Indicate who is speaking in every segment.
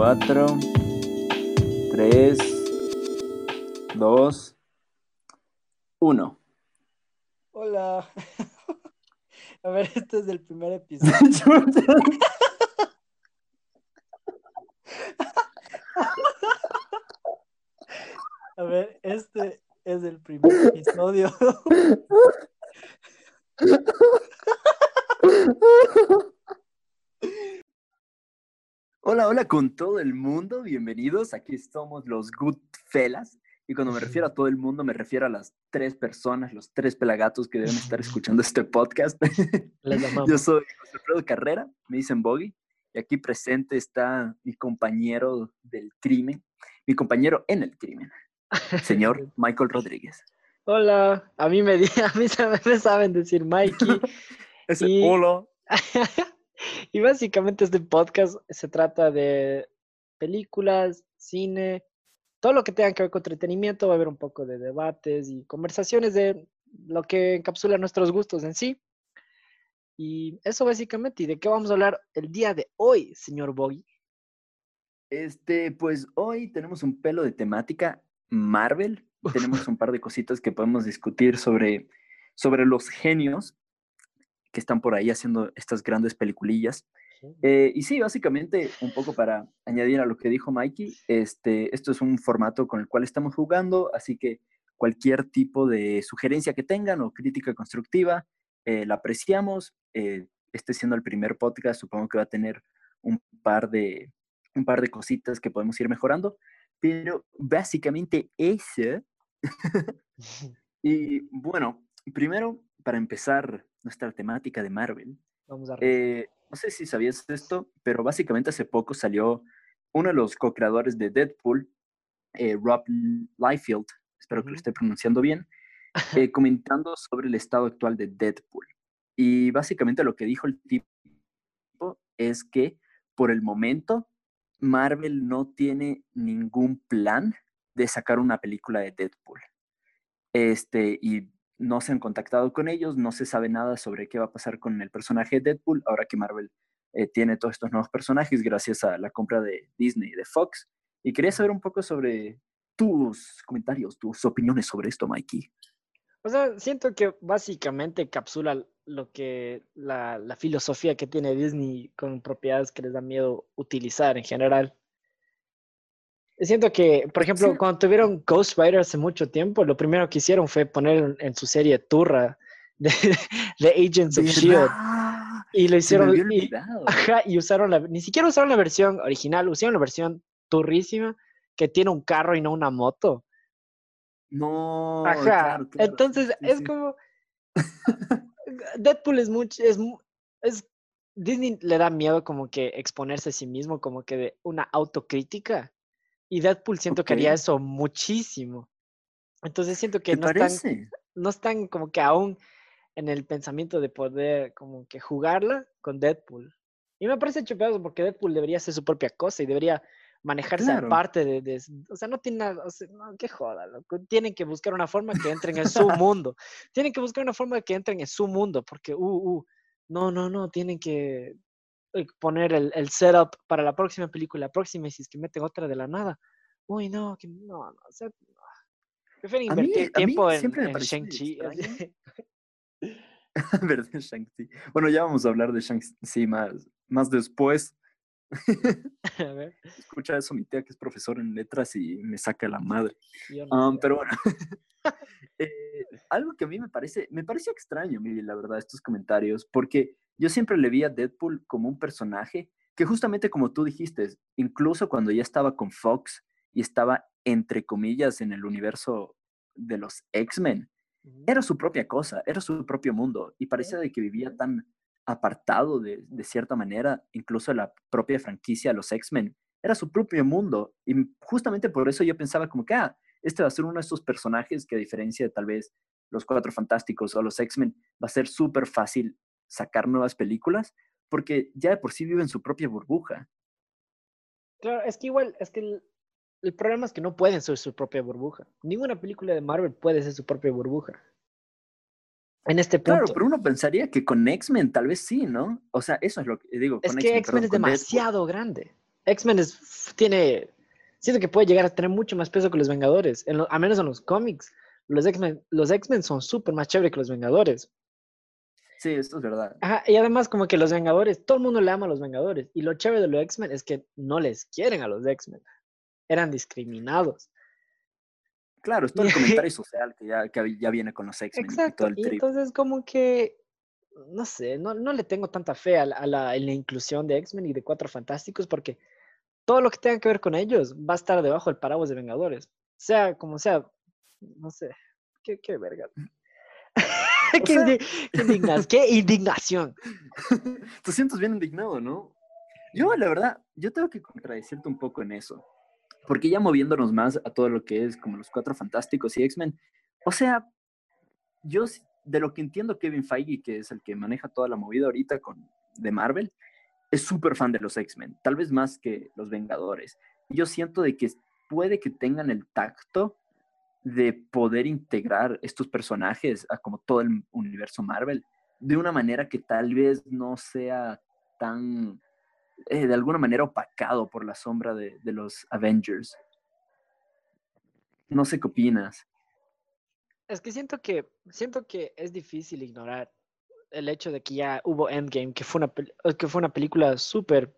Speaker 1: 4, 3, 2, 1.
Speaker 2: Hola. A ver, este es el primer episodio. A ver, este es el primer episodio.
Speaker 1: Hola, hola con todo el mundo, bienvenidos. Aquí somos los Goodfellas. Y cuando me refiero a todo el mundo, me refiero a las tres personas, los tres pelagatos que deben estar escuchando este podcast. Yo soy José Alfredo Carrera, me dicen Boggy, y aquí presente está mi compañero del crimen, mi compañero en el crimen, señor Michael Rodríguez.
Speaker 2: Hola, a mí me, a mí me saben decir Mikey.
Speaker 1: Ese, Hola.
Speaker 2: y básicamente este podcast se trata de películas, cine, todo lo que tenga que ver con entretenimiento, va a haber un poco de debates y conversaciones de lo que encapsula nuestros gustos en sí. Y eso básicamente, ¿y de qué vamos a hablar el día de hoy, señor Boggy?
Speaker 1: Este, pues hoy tenemos un pelo de temática Marvel. Tenemos un par de cositas que podemos discutir sobre, sobre los genios que están por ahí haciendo estas grandes peliculillas. Eh, y sí, básicamente, un poco para añadir a lo que dijo Mikey, este, esto es un formato con el cual estamos jugando, así que cualquier tipo de sugerencia que tengan o crítica constructiva, eh, la apreciamos. Eh, este siendo el primer podcast, supongo que va a tener un par de, un par de cositas que podemos ir mejorando, pero básicamente eso. y bueno, primero, para empezar nuestra temática de Marvel,
Speaker 2: Vamos a
Speaker 1: no sé si sabías esto, pero básicamente hace poco salió uno de los co-creadores de Deadpool, eh, Rob Liefeld, espero que lo esté pronunciando bien, eh, comentando sobre el estado actual de Deadpool. Y básicamente lo que dijo el tipo es que por el momento Marvel no tiene ningún plan de sacar una película de Deadpool. Este, y no se han contactado con ellos, no se sabe nada sobre qué va a pasar con el personaje de Deadpool, ahora que Marvel eh, tiene todos estos nuevos personajes gracias a la compra de Disney y de Fox. Y quería saber un poco sobre tus comentarios, tus opiniones sobre esto, Mikey.
Speaker 2: O sea, siento que básicamente capsula lo que la, la filosofía que tiene Disney con propiedades que les da miedo utilizar en general. Siento que, por ejemplo, cuando tuvieron Ghost Rider hace mucho tiempo, lo primero que hicieron fue poner en, su serie Turra de, Agents of Shield. Y lo hicieron. Y, ajá, y usaron la. Ni siquiera usaron la versión original, usaron la versión turrísima que tiene un carro y no una moto.
Speaker 1: No.
Speaker 2: Ajá. Entonces, es como. Deadpool es mucho. Es, es, Disney le da miedo como que exponerse a sí mismo, como que de una autocrítica. Y Deadpool siento que haría eso muchísimo. Entonces siento que no están, no están como que aún en el pensamiento de poder como que jugarla con Deadpool. Y me parece chupazo porque Deadpool debería hacer su propia cosa y debería manejarse aparte de, O sea, no tiene nada... O sea, no, qué joda, Tienen que buscar una forma que entren en su mundo. Tienen que buscar una forma que entren en su mundo porque, uh, uh, no, no, no, tienen que poner el, el, setup para la próxima película, la próxima, y si es que meten otra de la nada. Uy, no, que no, no, o sea, Prefiero invertir tiempo en, en Shang-Chi.
Speaker 1: Bueno, ya vamos a hablar de Shang-Chi más, más después.
Speaker 2: a ver.
Speaker 1: Escucha eso mi tía que es profesor en letras y me saca la madre. Um, pero bueno, eh, algo que a mí me parece, me pareció extraño, mire, la verdad, estos comentarios, porque yo siempre le vi a Deadpool como un personaje que justamente como tú dijiste, incluso cuando ya estaba con Fox y estaba entre comillas en el universo de los X-Men, era su propia cosa, era su propio mundo y parecía de que vivía tan apartado de, de cierta manera, incluso la propia franquicia, los X-Men, era su propio mundo y justamente por eso yo pensaba como que, ah, este va a ser uno de estos personajes que a diferencia de tal vez los Cuatro Fantásticos o los X-Men, va a ser súper fácil sacar nuevas películas porque ya de por sí vive en su propia burbuja.
Speaker 2: Claro, es que igual, es que el, problema es que no pueden ser su propia burbuja. Ninguna película de Marvel puede ser su propia burbuja. En este punto.
Speaker 1: Claro, pero uno pensaría que con X-Men tal vez sí, ¿no? O sea, eso es lo que digo.
Speaker 2: es que X-Men es demasiado grande. X-Men tiene, siento que puede llegar a tener mucho más peso que los Vengadores, en a menos en los cómics. Los X-Men los X-Men son súper más chévere que los Vengadores.
Speaker 1: Sí, esto es verdad.
Speaker 2: Ajá, y además como que los Vengadores, todo el mundo le ama a los Vengadores. Y lo chévere de los X-Men es que no les quieren a los X-Men. Eran discriminados.
Speaker 1: Claro, es todo el comentario social que ya, que ya viene con los X-Men.
Speaker 2: Exacto, y, entonces como que, no sé, no, no le tengo tanta fe a la, a la, inclusión de X-Men y de Cuatro Fantásticos porque todo lo que tenga que ver con ellos va a estar debajo del paraguas de Vengadores. Sea como sea, no sé, qué, qué verga. qué, qué, indignación.
Speaker 1: Te sientes bien indignado, ¿no? Yo, la verdad, yo tengo que contradecirte un poco en eso. Porque ya moviéndonos más a todo lo que es como los Cuatro Fantásticos y X-Men, o sea, yo de lo que entiendo Kevin Feige, que es el que maneja toda la movida ahorita con, de Marvel, es súper fan de los X-Men, tal vez más que los Vengadores. Yo siento de que puede que tengan el tacto de poder integrar estos personajes a como todo el universo Marvel de una manera que tal vez no sea tan eh, de alguna manera opacado por la sombra de, de, los Avengers. No sé qué opinas.
Speaker 2: Es que siento que siento que es difícil ignorar el hecho de que ya hubo Endgame, que fue una, que fue una película súper,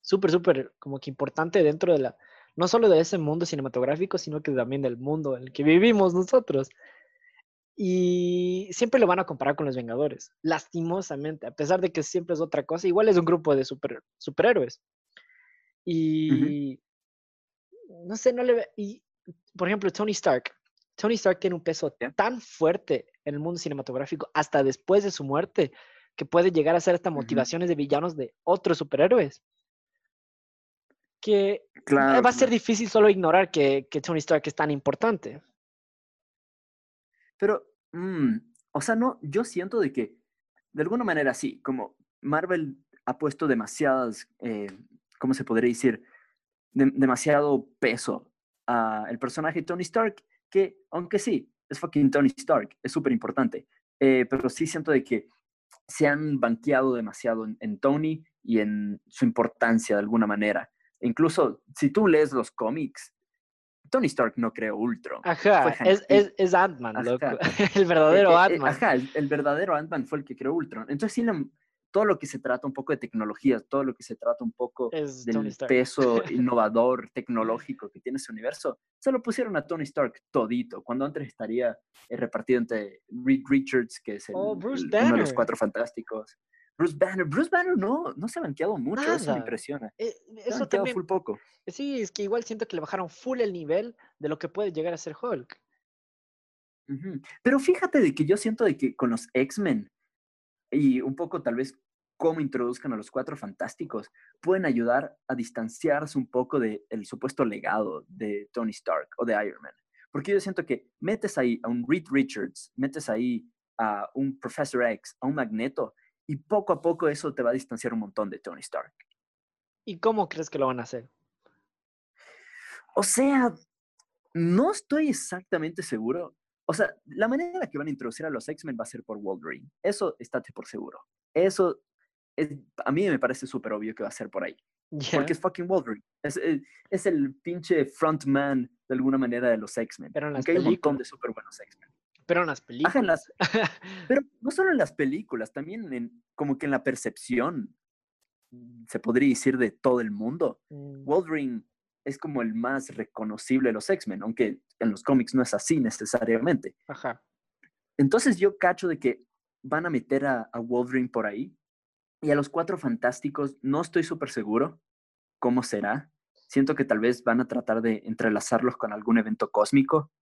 Speaker 2: súper, súper como que importante dentro de la, no solo de ese mundo cinematográfico, sino que también del mundo en el que vivimos nosotros. Y siempre lo van a comparar con los Vengadores, lastimosamente, a pesar de que siempre es otra cosa, igual es un grupo de super, superhéroes. Y no sé, no le. Y por ejemplo, Tony Stark. Tony Stark tiene un peso tan fuerte en el mundo cinematográfico hasta después de su muerte que puede llegar a ser hasta motivaciones de villanos de otros superhéroes. Que va a ser difícil solo ignorar que, que Tony Stark es tan importante.
Speaker 1: Pero, mm, o sea, no, yo siento de que, de alguna manera sí, como Marvel ha puesto demasiadas, eh, ¿cómo se podría decir? demasiado peso a el personaje Tony Stark, que, aunque sí, es fucking Tony Stark, es súper importante, eh, pero sí siento de que se han banqueado demasiado en, en, Tony y en su importancia de alguna manera. Incluso si tú lees los cómics, Tony Stark no creó Ultron.
Speaker 2: Ajá, es, es, es Ant-Man, loco. El verdadero eh, eh, eh,
Speaker 1: Ant-Man. Ajá, el, verdadero Ant-Man fue el que creó Ultron. Entonces, sí, todo lo que se trata un poco de tecnología, todo lo que se trata un poco del peso innovador, tecnológico que tiene ese universo, se lo pusieron a Tony Stark todito, cuando antes estaría repartido entre Reed Richards, que es
Speaker 2: oh,
Speaker 1: uno de los cuatro fantásticos. Bruce Banner, Bruce Banner no, no se ha banqueado mucho, eso me impresiona.
Speaker 2: Eh, eso también, full poco. Sí, es que igual siento que le bajaron full el nivel de lo que puede llegar a ser Hulk.
Speaker 1: Pero fíjate de que yo siento de que con los X-Men y un poco tal vez cómo introduzcan a los cuatro fantásticos, pueden ayudar a distanciarse un poco del supuesto legado de Tony Stark o de Iron Man. Porque yo siento que metes ahí a un Reed Richards, metes ahí a un Professor X, a un Magneto, y poco a poco eso te va a distanciar un montón de Tony Stark.
Speaker 2: ¿Y cómo crees que lo van a hacer?
Speaker 1: O sea, no estoy exactamente seguro. O sea, la manera en la que van a introducir a los X-Men va a ser por Wolverine. Eso estate por seguro. Eso es, a mí me parece súper obvio que va a ser por ahí. Porque es fucking Wolverine. Es, eh, es, el pinche frontman de alguna manera de los X-Men.
Speaker 2: Pero
Speaker 1: hay un montón de súper buenos X-Men.
Speaker 2: Pero en las películas.
Speaker 1: pero no solo en las películas, también en, como que en la percepción, se podría decir, de todo el mundo. Mm. Wolverine es como el más reconocible de los X-Men, aunque en los cómics no es así necesariamente.
Speaker 2: Ajá.
Speaker 1: Entonces yo cacho de que van a meter a, a Wolverine por ahí. Y a los cuatro fantásticos no estoy súper seguro cómo será. Siento que tal vez van a tratar de entrelazarlos con algún evento cósmico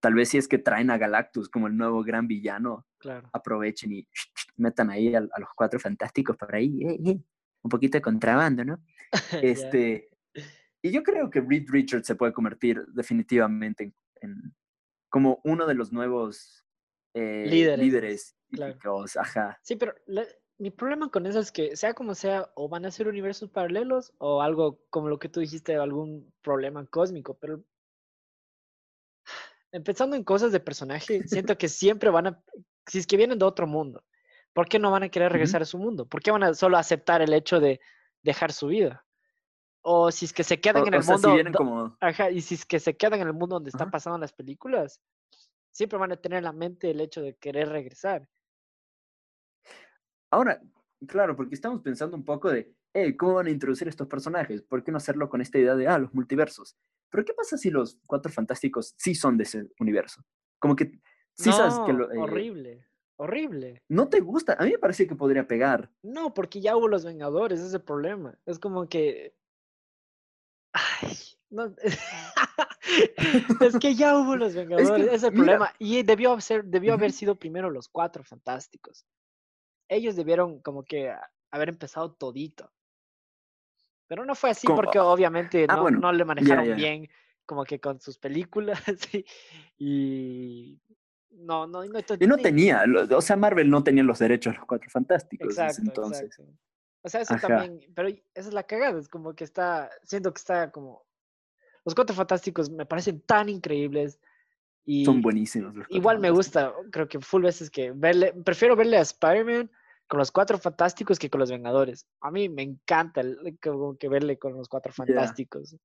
Speaker 1: Tal vez si es que traen a Galactus como el nuevo gran villano, aprovechen y metan ahí a, los cuatro fantásticos por ahí, eh, eh, un poquito de contrabando, ¿no? este, Y yo creo que Reed Richards se puede convertir definitivamente en, como uno de los nuevos eh, líderes, líderes ajá.
Speaker 2: Sí, pero mi problema con eso es que sea como sea, o van a ser universos paralelos o algo como lo que tú dijiste, algún problema cósmico, pero empezando en cosas de personaje, siento que siempre van a, si es que vienen de otro mundo, ¿por qué no van a querer regresar a su mundo? ¿Por qué van a solo aceptar el hecho de dejar su vida? o si es que se quedan en el mundo. Ajá, y si es que se quedan en el mundo donde están pasando las películas, siempre van a tener en la mente el hecho de querer regresar.
Speaker 1: Ahora, claro, porque estamos pensando un poco de, hey, ¿cómo van a introducir estos personajes? ¿Por qué no hacerlo con esta idea de, ah, los multiversos? Pero ¿qué pasa si los cuatro fantásticos sí son de ese universo? Como que sí sabes que lo,
Speaker 2: eh, horrible, horrible.
Speaker 1: ¿No te gusta? A mí me parece que podría pegar.
Speaker 2: No, porque ya hubo los Vengadores, ese es el problema. Es como que... Ay, no... es que ya hubo los Vengadores, ese es el problema. Y debió, ser, debió haber sido primero los cuatro fantásticos. Ellos debieron como que haber empezado todito. Pero no fue así porque obviamente ah, no, no, le manejaron bien como que con sus películas y, no, no, no,
Speaker 1: y no tenía, o sea, Marvel no tenía los derechos de los Cuatro Fantásticos exacto, entonces.
Speaker 2: O sea, eso también, pero esa es la cagada, es como que está, siento que está como, los Cuatro Fantásticos me parecen tan increíbles. Y
Speaker 1: Son buenísimos.
Speaker 2: igual me gusta, creo que full veces que verle, prefiero verle a Spider-Man con los cuatro fantásticos que con los Vengadores. A mí me encanta como que verle con los cuatro fantásticos.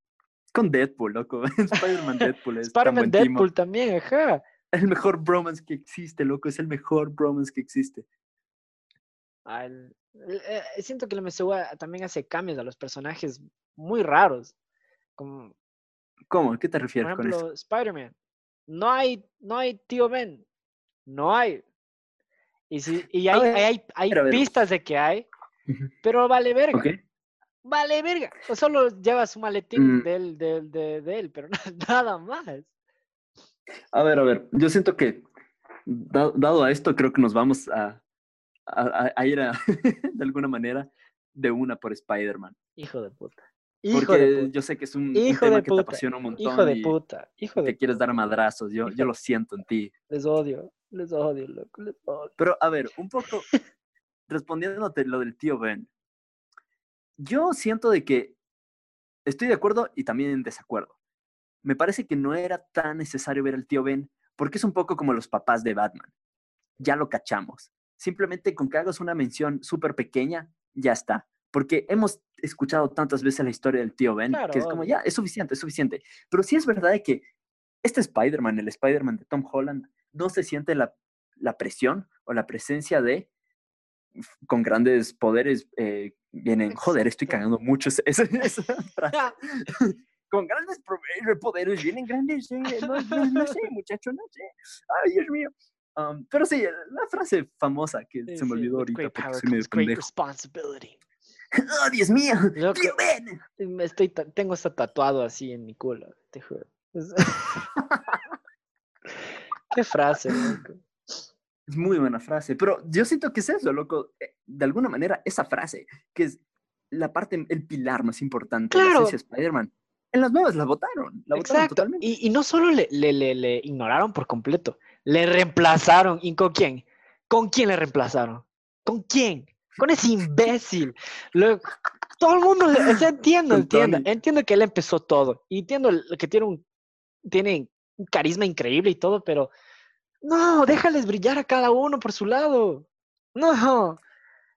Speaker 1: Con Deadpool, loco. Spider-Man Deadpool
Speaker 2: es Spider-Man Deadpool también, ajá.
Speaker 1: El mejor bromance que existe, loco. Es el mejor bromance que existe.
Speaker 2: Eh, siento que la MCU también hace cambios a los personajes muy raros. Como,
Speaker 1: ¿Cómo? ¿Qué te refieres
Speaker 2: por ejemplo,
Speaker 1: con eso?
Speaker 2: Spider-Man. No hay, no hay tío Ben. No hay. Y, si, y hay, hay, pistas de que hay, pero vale verga. Vale verga. O solo lleva su maletín mm. de, él, pero nada más.
Speaker 1: A ver, a ver, yo siento que dado a esto, creo que nos vamos a, a, ir de alguna manera de una por Spider-Man.
Speaker 2: Hijo de puta.
Speaker 1: Porque yo sé que es un, tema que te apasiona un montón.
Speaker 2: Hijo de puta. Hijo de
Speaker 1: te quieres dar madrazos. Yo, yo lo siento en ti.
Speaker 2: Les odio. Les odio, loco. Les odio.
Speaker 1: Pero a ver, un poco respondiéndote lo del tío Ben. Yo siento de que estoy de acuerdo y también en desacuerdo. Me parece que no era tan necesario ver al tío Ben porque es un poco como los papás de Batman. Ya lo cachamos. Simplemente con que hagas una mención súper pequeña, ya está porque hemos escuchado tantas veces la historia del tío Ben, que es como, ya, es suficiente, es suficiente. Pero sí es verdad que este Spider-Man, el Spider-Man de Tom Holland, no se siente la, la, presión o la presencia de, con grandes poderes, eh, vienen, joder, estoy cagando mucho esa, frase. con grandes eh, poderes vienen grandes, eh, no, no, sé, muchacho, no sé. Ay, Dios mío. Um, pero sí, la frase famosa que se me olvidó ahorita porque se me pendejo. ¡Oh, Dios mío! ¡Tío Ben!
Speaker 2: Estoy, tengo esto tatuado así en mi culo, te juro. Qué frase, loco.
Speaker 1: Es muy buena frase, pero yo siento que es eso, loco. Eh, de alguna manera, esa frase, que es la parte, el pilar más importante de la Spider-Man. En las nuevas la votaron, la votaron totalmente.
Speaker 2: Y, y, no solo le, le, le, le, ignoraron por completo, le reemplazaron. ¿Y con quién? ¿Con quién le reemplazaron? ¿Con quién? con ese imbécil. todo el mundo, entiendo, entiendo, entiendo que él empezó todo y entiendo que tiene un, tiene un carisma increíble y todo, pero no, déjales brillar a cada uno por su lado. No.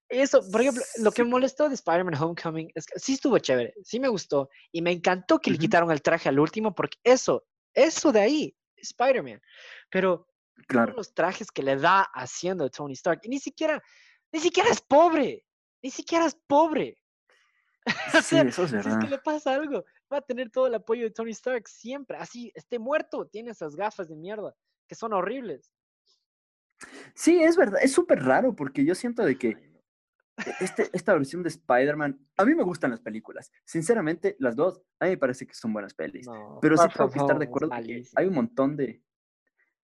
Speaker 2: Eso, por ejemplo, lo que me molestó de Spider-Man Homecoming es que sí estuvo chévere, sí me gustó y me encantó que le quitaron el traje al último porque eso, eso de ahí, Spider-Man. Pero claro. los trajes que le da haciendo Tony Stark y ni siquiera, ni siquiera es pobre. Ni siquiera es pobre.
Speaker 1: sí, eso es verdad.
Speaker 2: Si es que le pasa algo, va a tener todo el apoyo de Tony Stark siempre. Así, esté muerto, tiene esas gafas de mierda que son horribles.
Speaker 1: Sí, es verdad. Es súper raro porque yo siento de que e, este, esta versión de Spider-Man, a mí me gustan las películas. Sinceramente, las dos, a mí me parece que son buenas pelis. pero sí tengo que estar de acuerdo que hay un montón de...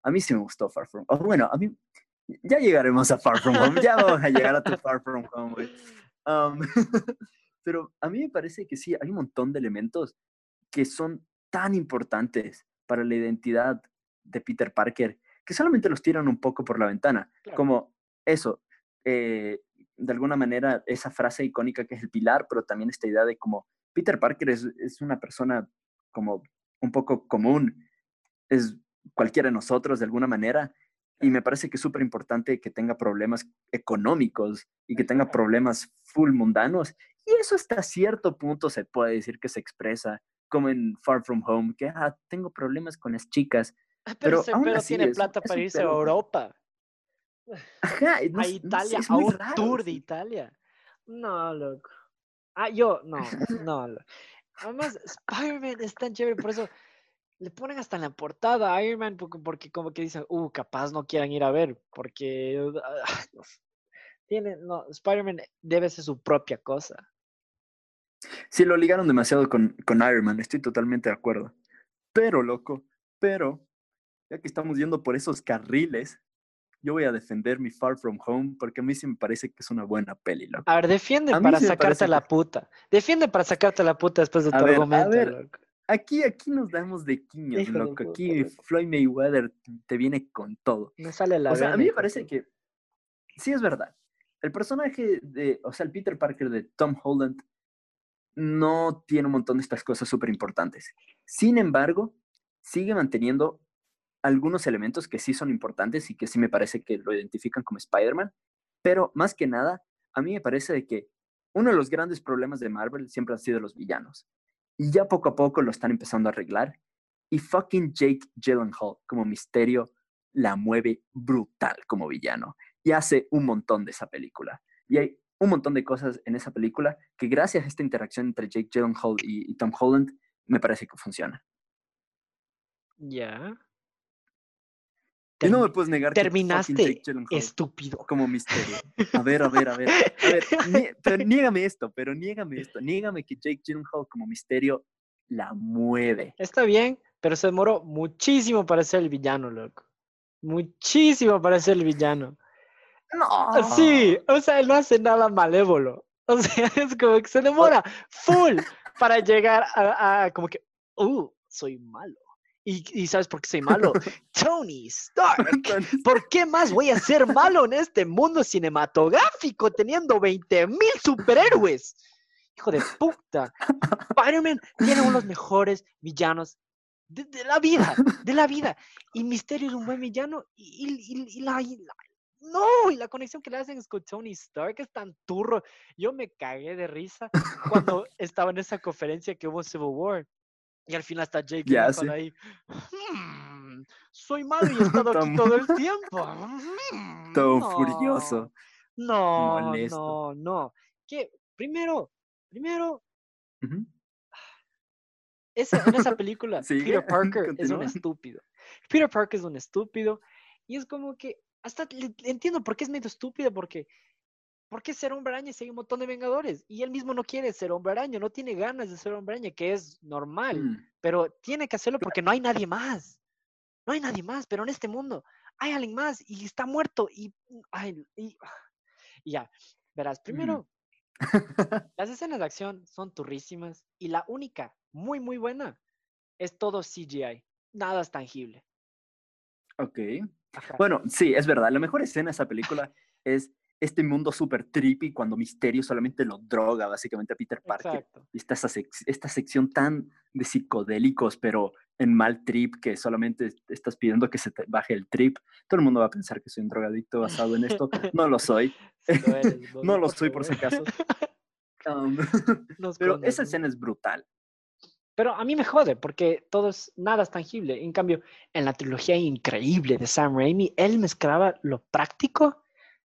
Speaker 1: A mí sí me gustó Far From... bueno, a mí ya llegaremos a Far From Home, ya vamos a llegar a tu Far From Home, um, pero a mí me parece que sí, hay un montón de elementos que son tan importantes para la identidad de Peter Parker que solamente los tiran un poco por la ventana. Como eso, eh, de alguna manera, esa frase icónica que es el pilar, pero también esta idea de como Peter Parker es, es una persona como un poco común, es cualquiera de nosotros de alguna manera, Y me parece que es súper importante que tenga problemas económicos y que tenga problemas full mundanos. Y eso hasta cierto punto se puede decir que se expresa, como en Far From Home, que ah, tengo problemas con las chicas.
Speaker 2: Ah, pero, pero, tiene plata para irse a Europa. a Italia, a un tour de Italia. No, loco. Ah, yo, no, no. Además, Spider-Man es tan chévere, por eso le ponen hasta en la portada a Iron Man porque, como que dicen, uh, capaz no quieran ir a ver, porque ah, tiene, no, Spider-Man debe ser su propia cosa.
Speaker 1: Sí, lo ligaron demasiado con, con Iron Man, estoy totalmente de acuerdo. Pero, loco, pero, ya que estamos yendo por esos carriles, yo voy a defender mi Far From Home porque a mí sí me parece que es una buena peli, loco.
Speaker 2: A ver, defiende para sacarte la puta. Defiende para sacarte la puta después de tu argumento, loco
Speaker 1: aquí, aquí nos damos de quiños, loco. Aquí Floyd Mayweather te viene con todo.
Speaker 2: No sale la
Speaker 1: O sea, a mí me parece que sí es verdad. El personaje de, o sea, el Peter Parker de Tom Holland no tiene un montón de estas cosas súper importantes. Sin embargo, sigue manteniendo algunos elementos que sí son importantes y que sí me parece que lo identifican como Spider-Man, pero más que nada, a mí me parece de que uno de los grandes problemas de Marvel siempre han sido los villanos. Y ya poco a poco lo están empezando a arreglar. Y fucking Jake Gyllenhaal como misterio la mueve brutal como villano. Y hace un montón de esa película. Y hay un montón de cosas en esa película que gracias a esta interacción entre Jake Gyllenhaal y, Tom Holland me parece que funciona.
Speaker 2: Ya.
Speaker 1: Y no me puedes negar
Speaker 2: terminaste estúpido.
Speaker 1: Como misterio. A ver, a ver, a ver. A ver, pero niégame esto, pero niégame esto. Niégame que Jake Gyllenhaal como misterio la mueve.
Speaker 2: Está bien, pero se demoró muchísimo para ser el villano, loco. Muchísimo para ser el villano.
Speaker 1: No.
Speaker 2: Sí, o sea, él no hace nada malévolo. O sea, es como que se demora full para llegar a, a como que, uh, soy malo. ¿Y, sabes por qué soy malo? Tony Stark. ¿Por qué más voy a ser malo en este mundo cinematográfico teniendo 20 mil superhéroes? Hijo de puta. Spider-Man tiene uno de los mejores villanos de, la vida, de la vida. Y Misterio es un buen villano y, la, no, y la conexión que le hacen con Tony Stark es tan turro. Yo me cagué de risa cuando estaba en esa conferencia que hubo Civil War y al final está Jake yeah, ahí. Hmm, soy malo y he estado aquí todo el tiempo.
Speaker 1: Hmm, todo furioso.
Speaker 2: No, no, no. Que primero, primero, esa, en esa película, Peter Parker es un estúpido. Peter Parker es un estúpido. Y es como que hasta entiendo por qué es medio estúpido, porque ¿por qué ser hombre araña si hay un montón de vengadores? Y él mismo no quiere ser hombre araña, no tiene ganas de ser hombre araña, que es normal, mm. pero tiene que hacerlo porque no hay nadie más. No hay nadie más, pero en este mundo hay alguien más y está muerto y, y, ya, verás, primero, las escenas de acción son turrísimas y la única, muy, muy buena, es todo CGI, nada es tangible.
Speaker 1: Ok. Bueno, sí, es verdad, la mejor escena de esa película es este mundo súper trippy cuando Misterio solamente lo droga básicamente a Peter Parker. Y está esa esta sección tan de psicodélicos, pero en mal trip, que solamente estás pidiendo que se te baje el trip. Todo el mundo va a pensar que soy un drogadicto basado en esto. No lo soy. no lo soy por si acaso. Um, pero esa escena es brutal.
Speaker 2: Pero a mí me jode porque todo es, nada es tangible. En cambio, en la trilogía increíble de Sam Raimi, él mezclaba lo práctico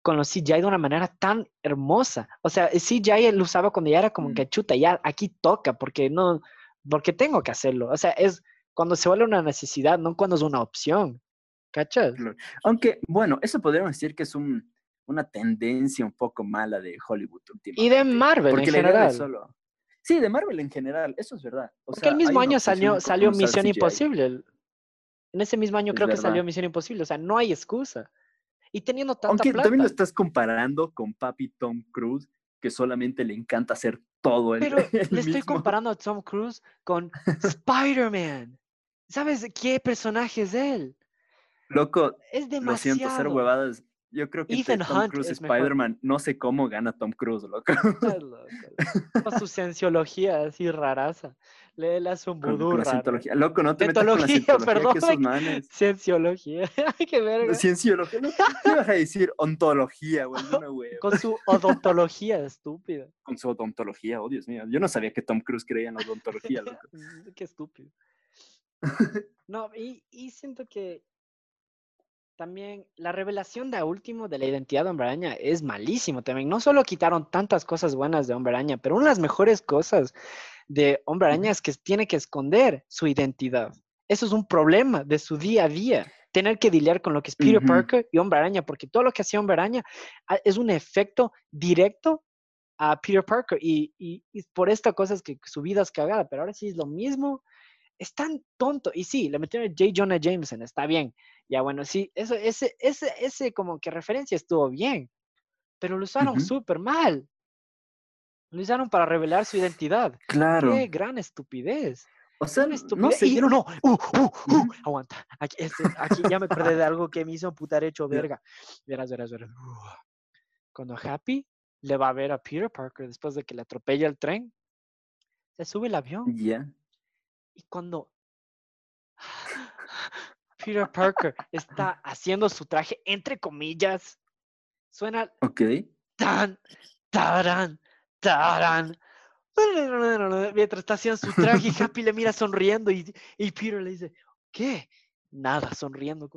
Speaker 2: con los CGI de una manera tan hermosa. O sea, el CGI lo usaba cuando ya era como que chuta, ya aquí toca, porque no, porque tengo que hacerlo. O sea, es cuando se vuelve una necesidad, no cuando es una opción. ¿Cachas?
Speaker 1: Aunque, bueno, eso podríamos decir que es un, una tendencia un poco mala de Hollywood últimamente.
Speaker 2: Y de Marvel en general. Solo...
Speaker 1: Sí, de Marvel en general, eso es verdad.
Speaker 2: porque el mismo año salió, salió Misión Imposible. En ese mismo año creo que salió Misión Imposible. O sea, no hay excusa. Y teniendo tanta Aunque
Speaker 1: también lo estás comparando con papi Tom Cruise, que solamente le encanta hacer todo el
Speaker 2: Pero le estoy comparando a Tom Cruise con Spider-Man. ¿Sabes qué personaje es él?
Speaker 1: Loco, es demasiado. Lo siento, ser huevadas. Yo creo que Tom Cruise Spider-Man, no sé cómo gana Tom Cruise, loco.
Speaker 2: Con su cienciología así raraza. Le las un vudú
Speaker 1: Loco, no te metas con la cientología, perdón. Que manes.
Speaker 2: Cienciología. Qué verga.
Speaker 1: Cienciología. No, ¿Qué ibas a decir? Ontología, güey.
Speaker 2: Con su odontología, estúpida.
Speaker 1: Con su odontología, oh Dios mío. Yo no sabía que Tom Cruise creía en odontología, loco.
Speaker 2: Qué estúpido. No, y, y siento que también la revelación de último de la identidad de Hombre Araña es malísimo también. No solo quitaron tantas cosas buenas de Hombre Araña, pero una de las mejores cosas de Hombre Araña es que tiene que esconder su identidad. Eso es un problema de su día a día. Tener que lidiar con lo que es Peter Parker y Hombre Araña, porque todo lo que hacía Hombre Araña ah, es un efecto directo a Peter Parker. Y, y, y por esta cosa es que su vida es cagada, pero ahora sí es lo mismo. Es tan tonto. Y sí, le metieron a J. Jonah Jameson, está bien. Ya bueno, sí, eso, ese, ese, ese como que referencia estuvo bien, pero lo usaron súper mal. Lo usaron para revelar su identidad.
Speaker 1: Claro.
Speaker 2: Qué gran estupidez.
Speaker 1: O sea, no sé.
Speaker 2: no, no, uh, uh, uh, aguanta. Aquí, este, aquí, ya me acordé de algo que me hizo putar hecho verga. Verás, verás, verás. Cuando Happy le va a ver a Peter Parker después de que le atropella el tren, se sube el avión.
Speaker 1: Ya.
Speaker 2: Y cuando Peter Parker está haciendo su traje, entre comillas. Suena.
Speaker 1: Ok.
Speaker 2: Tan, taran, taran. Mientras está haciendo su traje, y Happy le mira sonriendo y, y Peter le dice: ¿Qué? Nada, sonriendo.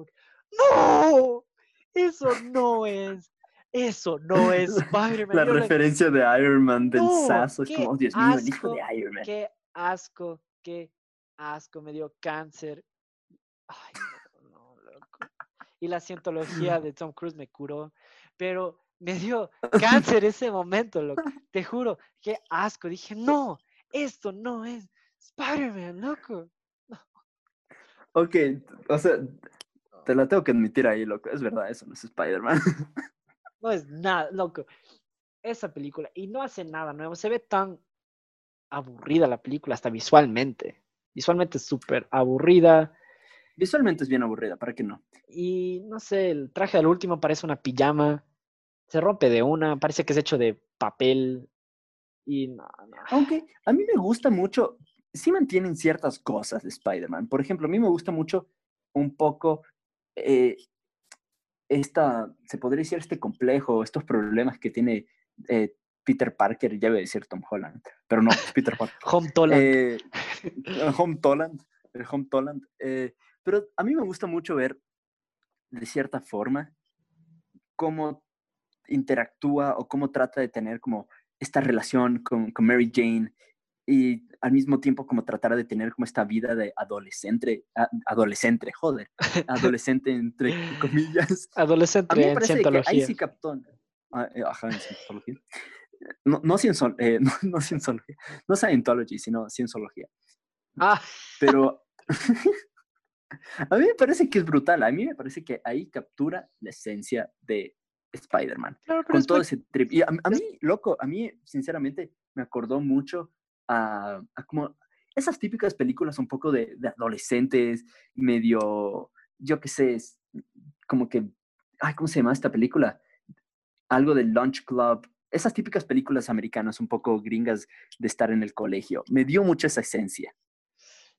Speaker 2: ¡No! Eso no es. Eso no es Spider-Man.
Speaker 1: La referencia de Iron Man del Sasso es como, oh, Dios mío, el hijo de Iron Man.
Speaker 2: Qué asco, qué asco, me dio cáncer. Ay, no, loco. Y la cientología de Tom Cruise me curó, pero me dio cáncer ese momento, loco. Te juro, qué asco. Dije, no, esto no es Spider-Man, loco.
Speaker 1: Ok, o sea, te la tengo que admitir ahí, loco. Es verdad, eso no es Spider-Man.
Speaker 2: No es nada, loco. Esa película, y no hace nada nuevo, se ve tan aburrida la película, hasta visualmente. Visualmente es súper aburrida.
Speaker 1: Visualmente es bien aburrida, ¿para qué no?
Speaker 2: Y no sé, el traje del último parece una pijama. Se rompe de una, parece que es hecho de papel. Y no, no.
Speaker 1: Aunque a mí me gusta mucho, sí mantienen ciertas cosas de Spider-Man. Por ejemplo, a mí me gusta mucho un poco eh, esta, se podría decir este complejo, estos problemas que tiene eh, Peter Parker, ya voy a decir Tom Holland, pero no, Peter Parker.
Speaker 2: Home Toland.
Speaker 1: Eh, Home Toland, el Home Toland. Pero a mí me gusta mucho ver, de cierta forma, cómo interactúa o cómo trata de tener como esta relación con, con Mary Jane y al mismo tiempo como tratar de tener como esta vida de adolescente, adolescente, joder, adolescente entre comillas.
Speaker 2: Adolescente en cientología.
Speaker 1: ahí sí captó, ah, eh, ajá, en cientología. No, no, eh, no, no, cienciología, no Scientology, sino cienciología.
Speaker 2: Ah.
Speaker 1: Pero a mí me parece que es brutal. A mí me parece que ahí captura la esencia de Spider-Man. con todo ese trip. Y a, mí, loco, a mí, sinceramente, me acordó mucho a, como esas típicas películas un poco de, adolescentes, medio, yo qué sé, como que, ay, ¿cómo se llama esta película? Algo de Lunch Club. Esas típicas películas americanas un poco gringas de estar en el colegio. Me dio mucho esa esencia.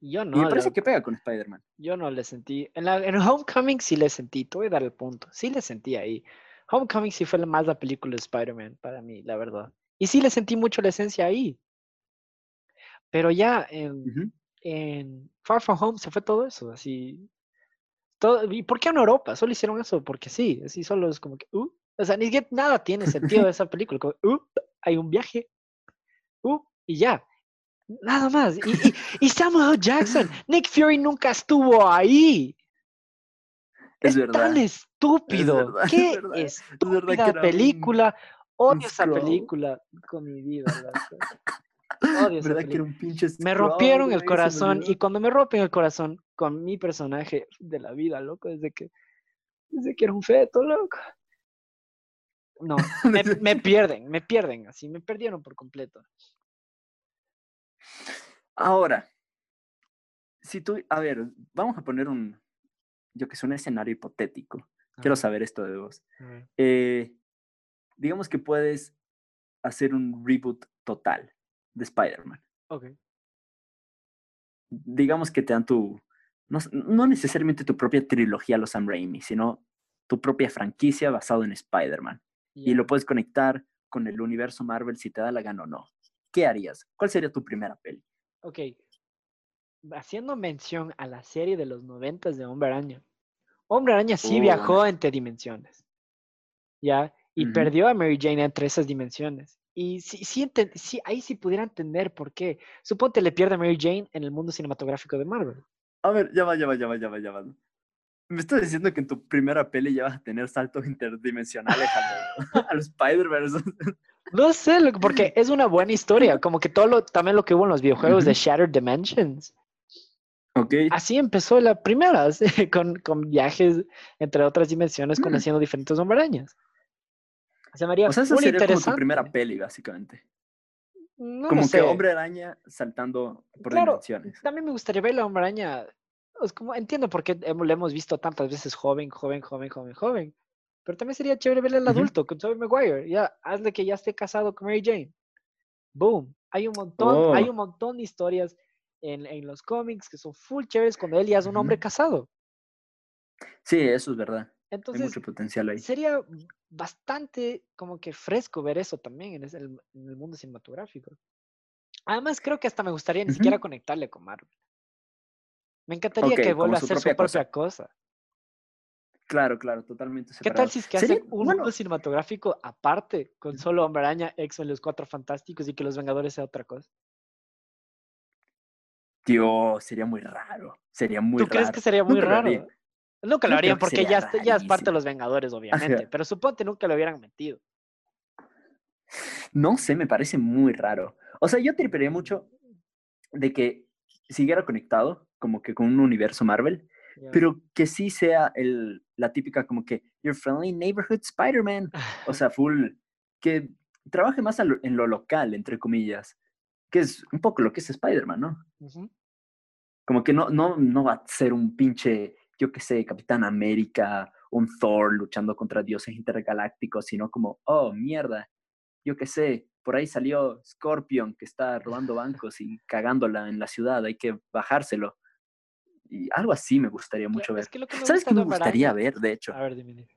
Speaker 2: Yo no.
Speaker 1: Y me parece que pega con Spider-Man.
Speaker 2: Yo no le sentí. En, la, en Homecoming sí le sentí. Te voy a dar el punto. Sí le sentí ahí. Homecoming sí fue la más la película de Spider-Man para mí, la verdad. Y sí le sentí mucho la esencia ahí. Pero ya en, en Far From Home se fue todo eso. Así. Todo, ¿Y por qué en Europa? Solo hicieron eso porque sí. Así solo es como que. Uh, o sea, ni siquiera nada tiene sentido de esa película. Como, uh, hay un viaje. Uh, y ya. Nada más. Y, y, Samuel Jackson, Nick Fury nunca estuvo ahí. Es, tan estúpido. Qué estúpida película. Odio esa película con mi vida. Odio esa película. me rompieron el corazón y cuando me rompen el corazón con mi personaje de la vida, loco, desde que desde que era un feto, loco. No, me, me pierden, me pierden, así, me perdieron por completo.
Speaker 1: Ahora, si tú, a ver, vamos a poner un, yo que sé, un escenario hipotético. Quiero saber esto de vos. Eh, digamos que puedes hacer un reboot total de Spider-Man.
Speaker 2: Ok.
Speaker 1: digamos que te dan tu, no, necesariamente tu propia trilogía los Sam Raimi, sino tu propia franquicia basado en Spider-Man. Y lo puedes conectar con el universo Marvel si te da la gana o no. ¿Qué harías? ¿Cuál sería tu primera peli?
Speaker 2: Ok. Haciendo mención a la serie de los noventas de Hombre Araña. Hombre Araña sí viajó entre dimensiones. ¿Ya? Y perdió a Mary Jane entre esas dimensiones. Y sí, sí, ahí sí pudiera entender por qué. Suponte le pierde a Mary Jane en el mundo cinematográfico de Marvel.
Speaker 1: A ver, ya va, ya va, ya va, ya va, ya va. Me estás diciendo que en tu primera peli ya vas a tener saltos interdimensionales a los, Spider-Verse.
Speaker 2: No sé, porque es una buena historia. Como que todo lo, también lo que hubo en los videojuegos de Shattered Dimensions.
Speaker 1: Okay.
Speaker 2: Así empezó la primera, con, con, viajes entre otras dimensiones, mm. conociendo diferentes hombrañas.
Speaker 1: Se María, o sea, esa sería como tu primera peli, básicamente. como que Hombre Araña saltando por dimensiones.
Speaker 2: También me gustaría ver la Hombre Araña. Es como, entiendo por qué lo hemos visto tantas veces joven, joven, joven, joven, joven. Pero también sería chévere verle al adulto con Tobey Maguire. Ya, hazle que ya esté casado con Mary Jane. Boom. Hay un montón, hay oh. un montón de historias en, en, los cómics que son full chéveres cuando él ya es un hombre casado.
Speaker 1: Sí, eso es verdad. Entonces, Hay mucho potencial ahí.
Speaker 2: Sería bastante como que fresco ver eso también en, el, mundo cinematográfico. Además, creo que hasta me gustaría ni siquiera conectarle con Marvel. Me encantaría que vuelva a hacer su propia cosa.
Speaker 1: Claro, claro, totalmente
Speaker 2: ¿Qué tal si es que hace un mundo cinematográfico aparte, con solo Hombre Araña, X-Men, los Cuatro Fantásticos y que los Vengadores sea otra cosa?
Speaker 1: Tío, sería muy raro. Sería muy
Speaker 2: raro. ¿Tú crees que sería muy raro? Nunca lo harían porque ya, ya, es parte de los Vengadores, obviamente. Pero suponte nunca lo hubieran metido.
Speaker 1: No sé, me parece muy raro. O sea, yo tripería mucho de que siguiera conectado, como que con un universo Marvel, pero que sí sea el, la típica como que Your Friendly Neighborhood Spider-Man. O sea, full, que trabaje más en lo local, entre comillas, que es un poco lo que es Spider-Man, ¿no? Como que no, no, no va a ser un pinche yo qué sé, Capitán América, un Thor luchando contra dioses intergalácticos, sino como, oh, mierda, yo qué sé, por ahí salió Scorpion que está robando bancos y cagándola en la ciudad, hay que bajárselo. Y algo así me gustaría mucho ver. ¿Sabes qué me gustaría ver, de hecho?
Speaker 2: A ver, dime.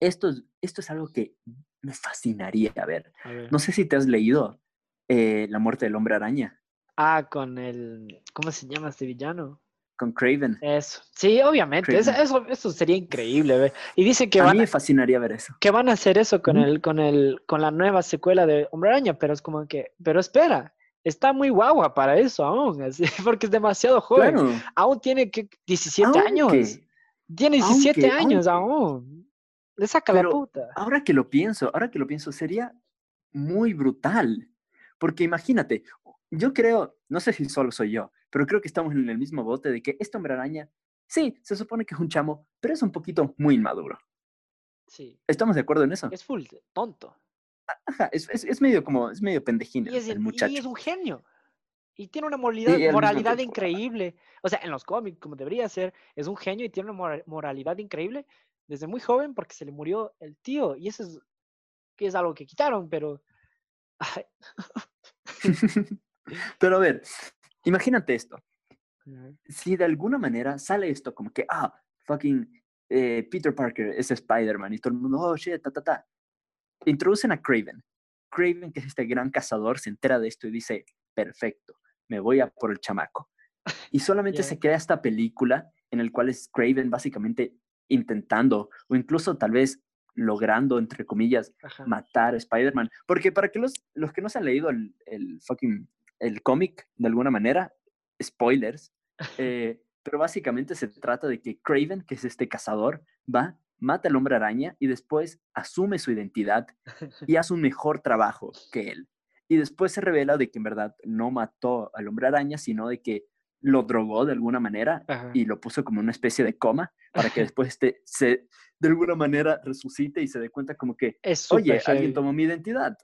Speaker 1: Esto, es, esto es algo que me fascinaría ver. No sé si te has leído eh, La muerte del hombre araña.
Speaker 2: Ah, con el... ¿Cómo se llama este villano?
Speaker 1: con Craven.
Speaker 2: Eso. Sí, obviamente. Eso, eso, sería increíble. Y dice que
Speaker 1: a
Speaker 2: van
Speaker 1: mí me fascinaría ver eso.
Speaker 2: Que van a hacer eso con el, con el, con la nueva secuela de Hombre Araña, pero es como que, pero espera, está muy guagua para eso aún, así, porque es demasiado joven. Aún tiene que 17 años. Tiene 17 años aún. Le saca la puta.
Speaker 1: Ahora que lo pienso, ahora que lo pienso, sería muy brutal. Porque imagínate, yo creo, no sé si solo soy yo, pero creo que estamos en el mismo bote de que este hombre araña, sí, se supone que es un chamo, pero es un poquito muy inmaduro.
Speaker 2: Sí.
Speaker 1: ¿Estamos de acuerdo en eso?
Speaker 2: Es full tonto.
Speaker 1: Ajá, es, es, medio como, es medio pendejín el, muchacho.
Speaker 2: Y es un genio. Y tiene una moralidad, moralidad increíble. O sea, en los cómics, como debería ser, es un genio y tiene una moralidad increíble desde muy joven porque se le murió el tío. Y eso es, que es algo que quitaron, pero...
Speaker 1: pero a ver, Imagínate esto. Si de alguna manera sale esto como que, ah, fucking eh, Peter Parker es Spider-Man y todo el mundo, oh, shit, ta, ta, ta. Introducen a Craven. Craven, que es este gran cazador, se entera de esto y dice, perfecto, me voy a por el chamaco. Y solamente se crea esta película en el cual es Craven básicamente intentando, o incluso tal vez logrando, entre comillas, matar a Spider-Man. Porque para que los, los que no se han leído el, el fucking el cómic de alguna manera, spoilers, eh, pero básicamente se trata de que Craven, que es este cazador, va, mata al hombre araña y después asume su identidad y hace un mejor trabajo que él. Y después se revela de que en verdad no mató al hombre araña, sino de que lo drogó de alguna manera y lo puso como una especie de coma para que después este, se de alguna manera resucite y se dé cuenta como que, oye, alguien tomó mi identidad.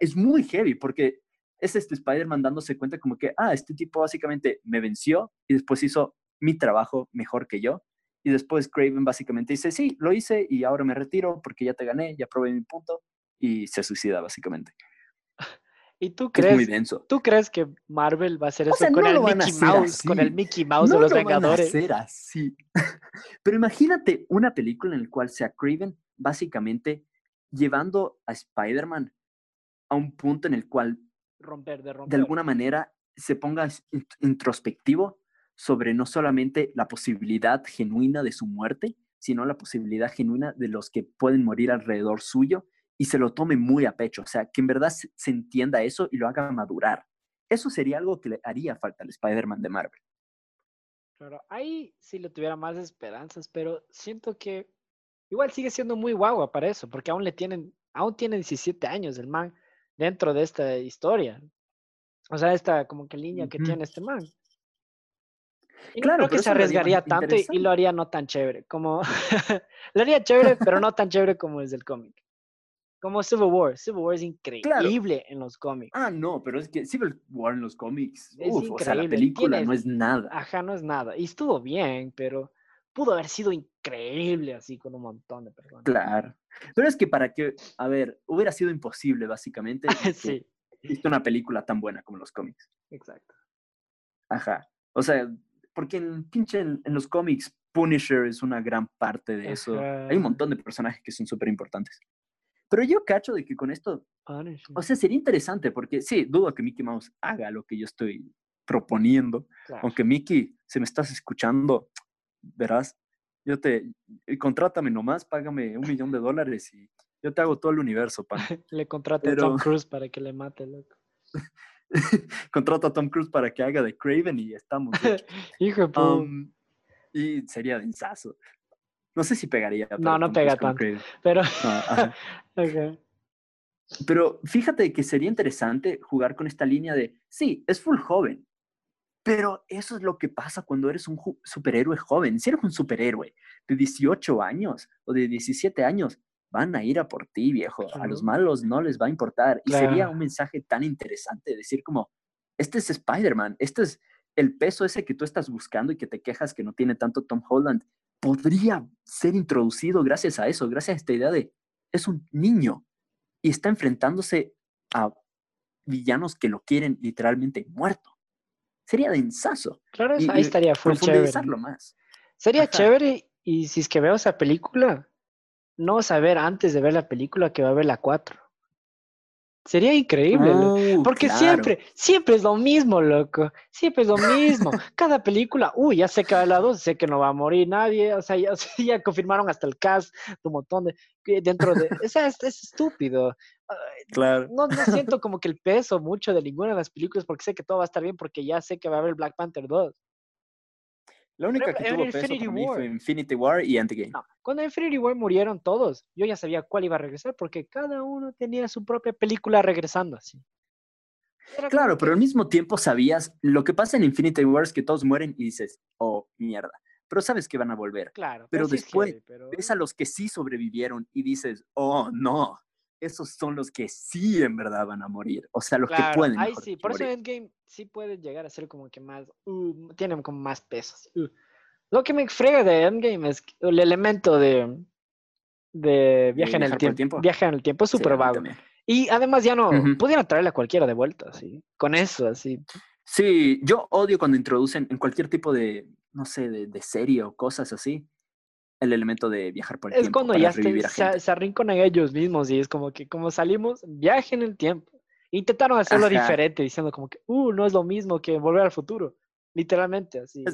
Speaker 1: es muy heavy porque es este Spider-Man dándose cuenta como que, ah, este tipo básicamente me venció y después hizo mi trabajo mejor que yo. Y después Craven básicamente dice, sí, lo hice y ahora me retiro porque ya te gané, ya probé mi punto y se suicida básicamente.
Speaker 2: ¿Y tú crees, muy denso. ¿Tú crees que Marvel va a hacer eso con, el Mickey Mouse, con el Mickey Mouse de los Vengadores?
Speaker 1: No lo van a hacer así. Pero imagínate una película en la cual sea Craven básicamente llevando a Spider-Man a un punto en el cual
Speaker 2: romper, de, romper.
Speaker 1: de alguna manera se ponga introspectivo sobre no solamente la posibilidad genuina de su muerte, sino la posibilidad genuina de los que pueden morir alrededor suyo y se lo tome muy a pecho, o sea, que en verdad se, entienda eso y lo haga madurar. Eso sería algo que le haría falta al Spider-Man de Marvel.
Speaker 2: Claro, ahí sí le tuviera más esperanzas, pero siento que igual sigue siendo muy guagua para eso, porque aún le tienen, aún tiene 17 años el man dentro de esta historia. O sea, esta como que línea que tiene este man. Y claro, creo que se arriesgaría tanto y, lo haría no tan chévere, como lo haría chévere, pero no tan chévere como es el cómic. Como Civil War. Civil War es increíble en los cómics.
Speaker 1: Ah, no, pero es que Civil War en los cómics. Es uf, o sea, la película no es nada.
Speaker 2: Ajá, no es nada. Y estuvo bien, pero pudo haber sido increíble así con un montón de personas.
Speaker 1: Claro. Pero es que para que, a ver, hubiera sido imposible básicamente. sí. Una película tan buena como los cómics.
Speaker 2: Exacto.
Speaker 1: Ajá. O sea, porque en pinche en, los cómics Punisher es una gran parte de eso. Hay un montón de personajes que son súper importantes. Pero yo cacho de que con esto, o sea, sería interesante porque sí, dudo que Mickey Mouse haga lo que yo estoy proponiendo. Aunque Mickey, si me estás escuchando, verás, yo te, eh, contrátame nomás, págame un millón de dólares y yo te hago todo el universo, pan.
Speaker 2: le contrato a Tom Cruise para que le mate, loco.
Speaker 1: contrato a Tom Cruise para que haga de Craven y estamos.
Speaker 2: Hijo de um,
Speaker 1: Y sería densazo. No sé si pegaría.
Speaker 2: No, no pega tanto. Pero.
Speaker 1: Pero fíjate que sería interesante jugar con esta línea de, sí, es full joven, pero eso es lo que pasa cuando eres un superhéroe joven. Si eres un superhéroe de 18 años o de 17 años, van a ir a por ti, viejo. A los malos no les va a importar. Y sería un mensaje tan interesante decir como, este es Spider-Man, este es el peso ese que tú estás buscando y que te quejas que no tiene tanto Tom Holland podría ser introducido gracias a eso, gracias a esta idea de es un niño y está enfrentándose a villanos que lo quieren literalmente muerto. Sería densazo.
Speaker 2: Claro, ahí estaría full chévere.
Speaker 1: más.
Speaker 2: Sería chévere y si es que veo esa película, no saber antes de ver la película que va a ver la 4. Sería increíble, porque siempre, siempre es lo mismo, loco. Siempre es lo mismo. Cada película, uy, ya sé que va la 2, sé que no va a morir nadie. O sea, ya, ya confirmaron hasta el cast, un montón de. Dentro de. O sea, es, estúpido.
Speaker 1: Claro.
Speaker 2: No, no siento como que el peso mucho de ninguna de las películas, porque sé que todo va a estar bien, porque ya sé que va a haber Black Panther 2.
Speaker 1: La única que tuvo peso para mí fue Infinity War y Endgame. No,
Speaker 2: cuando Infinity War murieron todos, yo ya sabía cuál iba a regresar porque cada uno tenía su propia película regresando así.
Speaker 1: claro, pero al mismo tiempo sabías lo que pasa en Infinity War es que todos mueren y dices, oh, mierda. Pero sabes que van a volver.
Speaker 2: Claro.
Speaker 1: Pero, después ves a los que sí sobrevivieron y dices, oh, no, esos son los que sí en verdad van a morir. O sea, los que pueden.
Speaker 2: Ahí sí, por eso Endgame sí puede llegar a ser como que más, uh, tienen como más pesos. Uh. Lo que me frega de Endgame es el elemento de, de viaje en el tiempo. Viaje en el tiempo es súper vago. Y además ya no, pudieran traerle a cualquiera de vuelta, así, con eso, así.
Speaker 1: Sí, yo odio cuando introducen en cualquier tipo de, no sé, de, de serie o cosas así, el elemento de viajar por el tiempo.
Speaker 2: Es cuando ya se, se, arrincan ellos mismos y es como que como salimos, viaje en el tiempo. Intentaron hacerlo diferente, diciendo como que, uh, no es lo mismo que volver al futuro. Literalmente, así.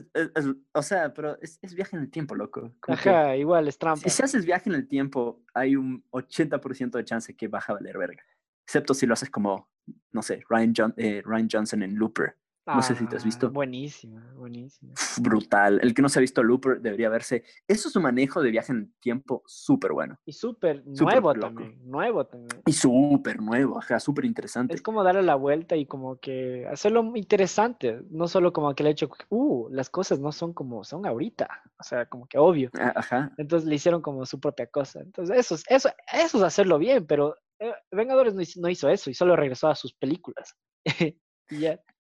Speaker 1: o sea, pero es, viaje en el tiempo, loco.
Speaker 2: Ajá, igual, es trampa.
Speaker 1: Si, haces viaje en el tiempo, hay un 80% de chance que baja a valer verga. Excepto si lo haces como, no sé, Ryan, eh, Ryan Johnson en Looper no sé si te has visto.
Speaker 2: Ah, buenísima, buenísima.
Speaker 1: Brutal. El que no se ha visto Looper debería verse. Eso es un manejo de viaje en tiempo súper bueno.
Speaker 2: Y súper nuevo también. Nuevo también.
Speaker 1: Y súper nuevo, ajá, súper interesante.
Speaker 2: Es como darle la vuelta y como que hacerlo interesante. No solo como que el hecho, uh, las cosas no son como son ahorita. O sea, como que obvio.
Speaker 1: Ah, ajá.
Speaker 2: Entonces le hicieron como su propia cosa. Entonces, eso, eso, eso es hacerlo bien, pero eh, Vengadores no hizo eso y solo regresó a sus películas.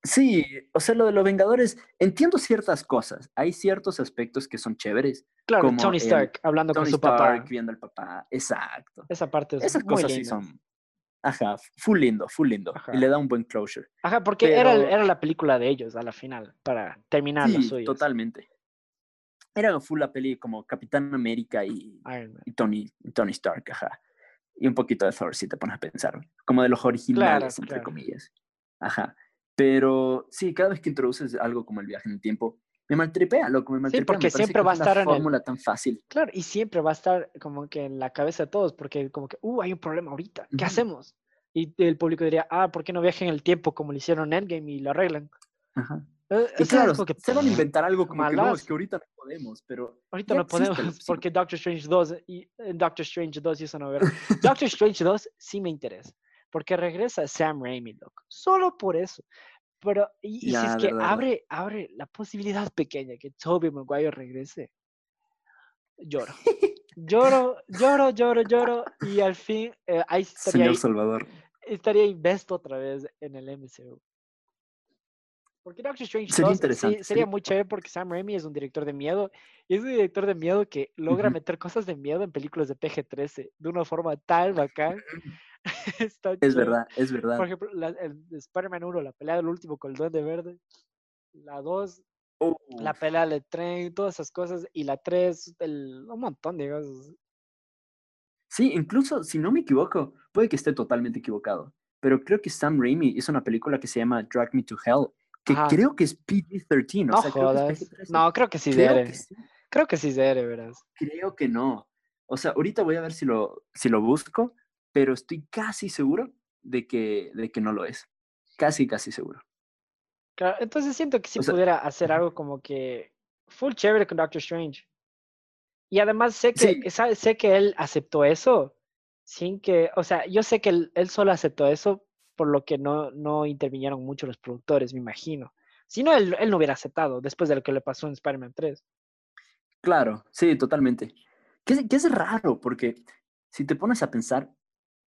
Speaker 1: Sí, o sea, lo de los Vengadores, entiendo ciertas cosas. Hay ciertos aspectos que son chéveres.
Speaker 2: Claro, como Tony Stark hablando con su Stark,
Speaker 1: viendo al papá. Exacto.
Speaker 2: Esa parte
Speaker 1: es Esas cosas sí son. Ajá, full lindo, full lindo. Y le da un buen closure.
Speaker 2: Ajá, porque era, era la película de ellos a la final, para terminar
Speaker 1: sí, totalmente. Era full la peli como Capitán América y, y Tony, Tony Stark, ajá. Y un poquito de Thor, si te pones a pensar. Como de los originales, entre comillas. Ajá. Pero sí, cada vez que introduces algo como el viaje en el tiempo, me maltripea, loco, me maltripea.
Speaker 2: Sí, porque siempre va a estar
Speaker 1: en una fórmula tan fácil.
Speaker 2: Claro, y siempre va a estar como que en la cabeza de todos, porque como que, uh, hay un problema ahorita, ¿qué hacemos? Y el público diría, ah, ¿por qué no viajen en el tiempo como lo hicieron en Endgame y lo arreglan?
Speaker 1: Ajá. Eh, y claro, que, se van a inventar algo como que no, es que ahorita no podemos, pero...
Speaker 2: Ahorita no podemos, porque Doctor Strange 2 y Doctor Strange 2 y eso no. Doctor Strange 2 sí me interesa, porque regresa Sam Raimi, loco. Solo por eso. Pero, y, si es que abre, abre la posibilidad pequeña que Toby Maguire regrese, lloro. lloro, lloro, lloro, lloro, y al fin eh, ahí estaría.
Speaker 1: Señor Salvador.
Speaker 2: Estaría investo otra vez en el MCU. Porque Doctor Strange
Speaker 1: sería, interesante,
Speaker 2: sería muy chévere porque Sam Raimi es un director de miedo y es un director de miedo que logra meter cosas de miedo en películas de PG-13 de una forma tal bacán
Speaker 1: es verdad, es verdad.
Speaker 2: Por ejemplo, la, el Spider-Man 1, la pelea del último con el Duende Verde. La 2, la pelea del tren, todas esas cosas. Y la 3, un montón de cosas.
Speaker 1: Sí, incluso si no me equivoco, puede que esté totalmente equivocado. Pero creo que Sam Raimi hizo una película que se llama Drag Me to Hell, que creo que es PG-13.
Speaker 2: No, creo no, creo que sí creo que sí. Creo que sí debe, verás.
Speaker 1: Creo que no. O sea, ahorita voy a ver si lo, si lo busco, pero estoy casi seguro de que, de que no lo es. Casi, casi seguro.
Speaker 2: Claro, entonces siento que sí pudiera hacer algo como que full chévere con Doctor Strange. Y además sé que, sé que él aceptó eso sin que, o sea, yo sé que él, él, solo aceptó eso por lo que no, no intervinieron mucho los productores, me imagino. Si no, él, él no hubiera aceptado después de lo que le pasó en Spider-Man 3.
Speaker 1: Claro, sí, totalmente. Que, que es raro, porque si te pones a pensar,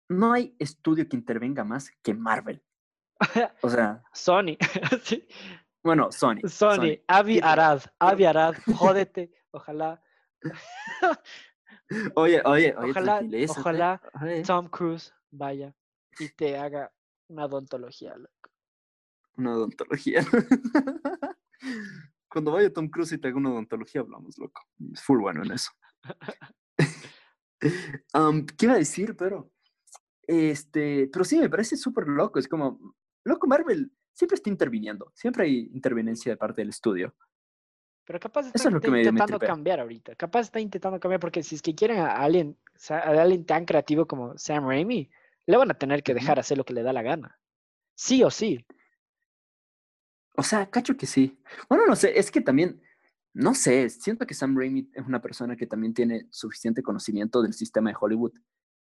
Speaker 1: no hay estudio que intervenga más que Marvel. O sea.
Speaker 2: Sony.
Speaker 1: Bueno, Sony.
Speaker 2: Sony. Avi Arad. Avi Arad. Jódete. Ojalá.
Speaker 1: Oye, oye, oye.
Speaker 2: Ojalá, ojalá Tom Cruise vaya y te haga una odontología.
Speaker 1: Una odontología. Cuando vaya Tom Cruise y te haga una odontología, hablamos, loco. Es full bueno en eso. um, ¿Qué iba a decir, pero? Este, pero sí, me parece súper loco. Es como, loco, Marvel siempre está interviniendo. Siempre hay interveniencia de parte del estudio.
Speaker 2: Pero capaz está, intentando cambiar ahorita. Capaz está intentando cambiar porque si es que quieren a alguien, a alguien tan creativo como Sam Raimi, le van a tener que dejar hacer lo que le da la gana. Sí o sí.
Speaker 1: O sea, cacho que sí. Bueno, no sé, es que también, no sé, siento que Sam Raimi es una persona que también tiene suficiente conocimiento del sistema de Hollywood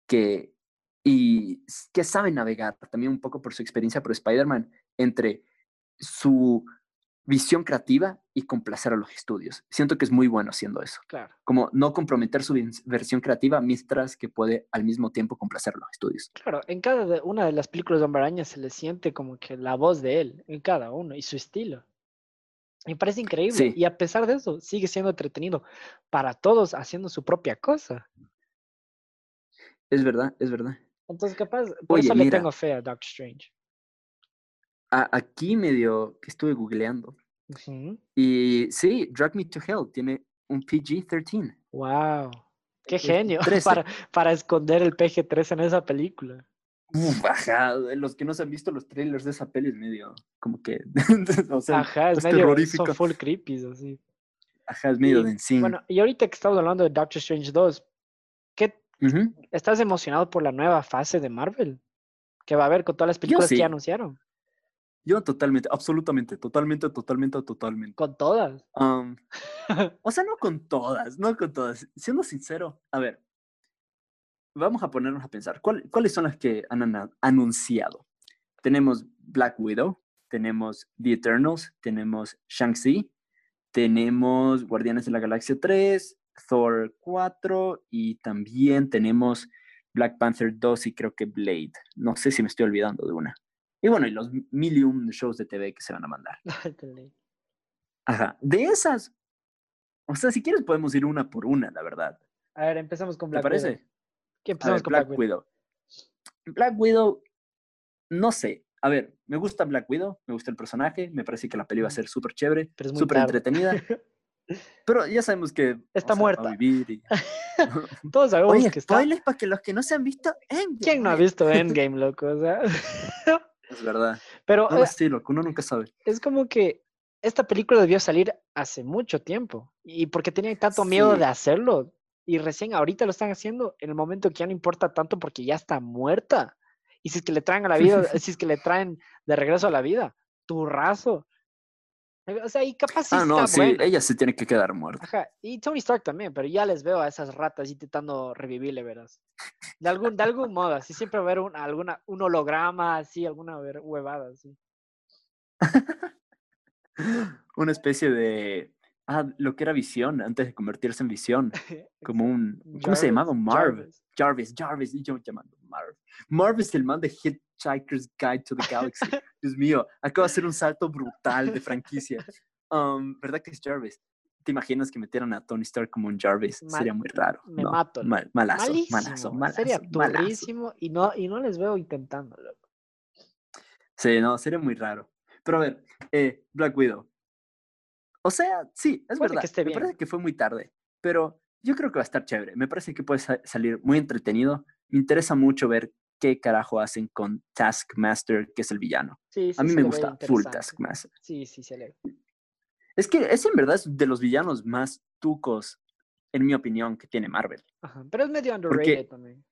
Speaker 1: que y que sabe navegar también un poco por su experiencia por Spider-Man entre su visión creativa y complacer a los estudios. Siento que es muy bueno haciendo eso.
Speaker 2: Claro.
Speaker 1: Como no comprometer su versión creativa mientras que puede al mismo tiempo complacer a los estudios.
Speaker 2: Claro, en cada una de las películas de Hombre Araña se le siente como que la voz de él, en cada uno, y su estilo. Me parece increíble. Y a pesar de eso, sigue siendo entretenido para todos haciendo su propia cosa.
Speaker 1: Es verdad, es verdad.
Speaker 2: Entonces, capaz, por eso le tengo fe a Doctor Strange.
Speaker 1: aquí medio que estuve googleando. Y sí, Drag Me to Hell tiene un PG-13.
Speaker 2: ¡Wow! ¡Qué genio! Para, para esconder el PG-13 en esa película.
Speaker 1: Uf, ajá, los que no se han visto los trailers de esa peli es medio como que, o sea,
Speaker 2: ajá, es, medio, terrorífico. Son full creepy, así.
Speaker 1: Ajá, es medio de encima.
Speaker 2: Bueno, y ahorita que estamos hablando de Doctor Strange 2, ¿qué ¿Estás emocionado por la nueva fase de Marvel? Que va a haber con todas las películas que anunciaron.
Speaker 1: Yo totalmente, absolutamente, totalmente, totalmente, totalmente.
Speaker 2: ¿Con todas?
Speaker 1: o sea, no con todas, no con todas. Siendo sincero, a ver, vamos a ponernos a pensar, ¿cuáles son las que han anunciado? Tenemos Black Widow, tenemos The Eternals, tenemos Shang-Chi, tenemos Guardianes de la Galaxia 3, Thor 4 y también tenemos Black Panther 2 y creo que Blade. No sé si me estoy olvidando de una. Y bueno, y los million shows de TV que se van a mandar. Ajá. De esas, o sea, si quieres podemos ir una por una, la verdad.
Speaker 2: A ver, empezamos con Black
Speaker 1: Widow. ¿Te parece?
Speaker 2: ¿Qué empezamos con Black, Widow?
Speaker 1: Black Widow, no sé. A ver, me gusta Black Widow, me gusta el personaje, me parece que la peli va a ser súper chévere, súper entretenida. Pero ya sabemos que
Speaker 2: está muerta.
Speaker 1: vivir
Speaker 2: Todos sabemos que está.
Speaker 1: Spoilers para que los que no se han visto
Speaker 2: Endgame. ¿Quién no ha visto Endgame, loco? O sea...
Speaker 1: Es verdad.
Speaker 2: Pero
Speaker 1: no, eh, sí, loco, uno nunca sabe.
Speaker 2: Es como que esta película debió salir hace mucho tiempo y porque tenían tanto miedo de hacerlo y recién ahorita lo están haciendo en el momento que ya no importa tanto porque ya está muerta. Y si es que le traen a la vida, si es que le traen de regreso a la vida, tu raso. O sea, y capaz sí
Speaker 1: Ah, no, sí, ella se tiene que quedar muerta.
Speaker 2: Ajá. Y Tony Stark también, pero ya les veo a esas ratas intentando revivirle, verás. De algún, de algún modo, así siempre va a haber un, alguna, un holograma, así, alguna huevada, así.
Speaker 1: Una especie de. Ah, lo que era visión antes de convertirse en visión. Como un. ¿Cómo se llamaba? Marv. Jarvis, Jarvis, y yo llamando Marv. Marv es el man de Hitchhiker's Guide to the Galaxy. Dios mío, acaba de hacer un salto brutal de franquicia. Um, ¿Verdad que es Jarvis? ¿Te imaginas que metieran a Tony Stark como un Jarvis? Sería muy raro.
Speaker 2: Me mato.
Speaker 1: malazo, malazo, malazo,
Speaker 2: Sería durísimo y no, y no les veo intentándolo.
Speaker 1: Sí, no, sería muy raro. Pero a ver, eh, Black Widow. O sea, sí, es verdad. Que me parece que fue muy tarde, pero yo creo que va a estar chévere. Me parece que puede salir muy entretenido. Me interesa mucho ver qué carajo hacen con Taskmaster, que es el villano.
Speaker 2: Sí,
Speaker 1: a mí me gusta full Taskmaster.
Speaker 2: Sí, sí, se lee.
Speaker 1: Es que es en verdad de los villanos más tucos, en mi opinión, que tiene Marvel.
Speaker 2: Ajá, pero es medio underrated también.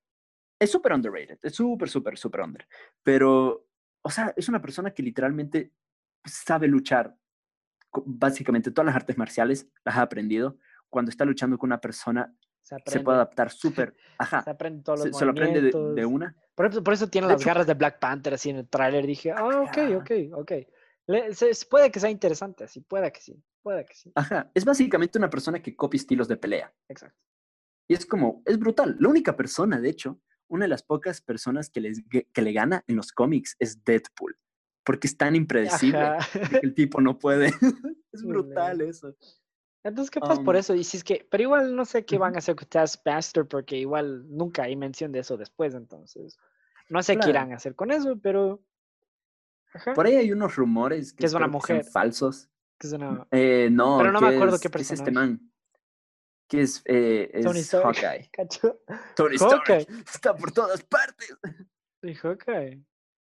Speaker 1: Es súper underrated, es súper, súper, súper under. Pero, o sea, es una persona que literalmente sabe luchar. Básicamente todas las artes marciales las ha aprendido. Cuando está luchando con una persona, se, puede adaptar súper. Aja.
Speaker 2: Se aprende todos los
Speaker 1: se, se lo aprende de, una.
Speaker 2: Por eso, por eso tiene las garras de Black Panther así en el tráiler. Dije, ah, ok, ok, ok puede que sea interesante, sí, puede que sí, puede que sí.
Speaker 1: Ajá, es básicamente una persona que copia estilos de pelea.
Speaker 2: Exacto.
Speaker 1: Y es como, es brutal. La única persona, de hecho, una de las pocas personas que, les, que le gana en los cómics es Deadpool, porque es tan impredecible que el tipo no puede. es brutal eso.
Speaker 2: Entonces, ¿qué pasa por um eso? Y si es que, pero igual no sé qué van a hacer con Taskmaster, porque igual nunca hay mención de eso después, entonces. No sé qué irán a hacer con eso, pero
Speaker 1: por ahí hay unos rumores
Speaker 2: que, es una mujer.
Speaker 1: falsos.
Speaker 2: Que es una...
Speaker 1: eh, no,
Speaker 2: pero no me acuerdo
Speaker 1: es,
Speaker 2: qué personaje.
Speaker 1: es este man. Que es, eh, es
Speaker 2: Tony Stark.
Speaker 1: Hawkeye.
Speaker 2: ¿Cacho?
Speaker 1: Tony Stark. Está por todas partes.
Speaker 2: Sí, Hawkeye.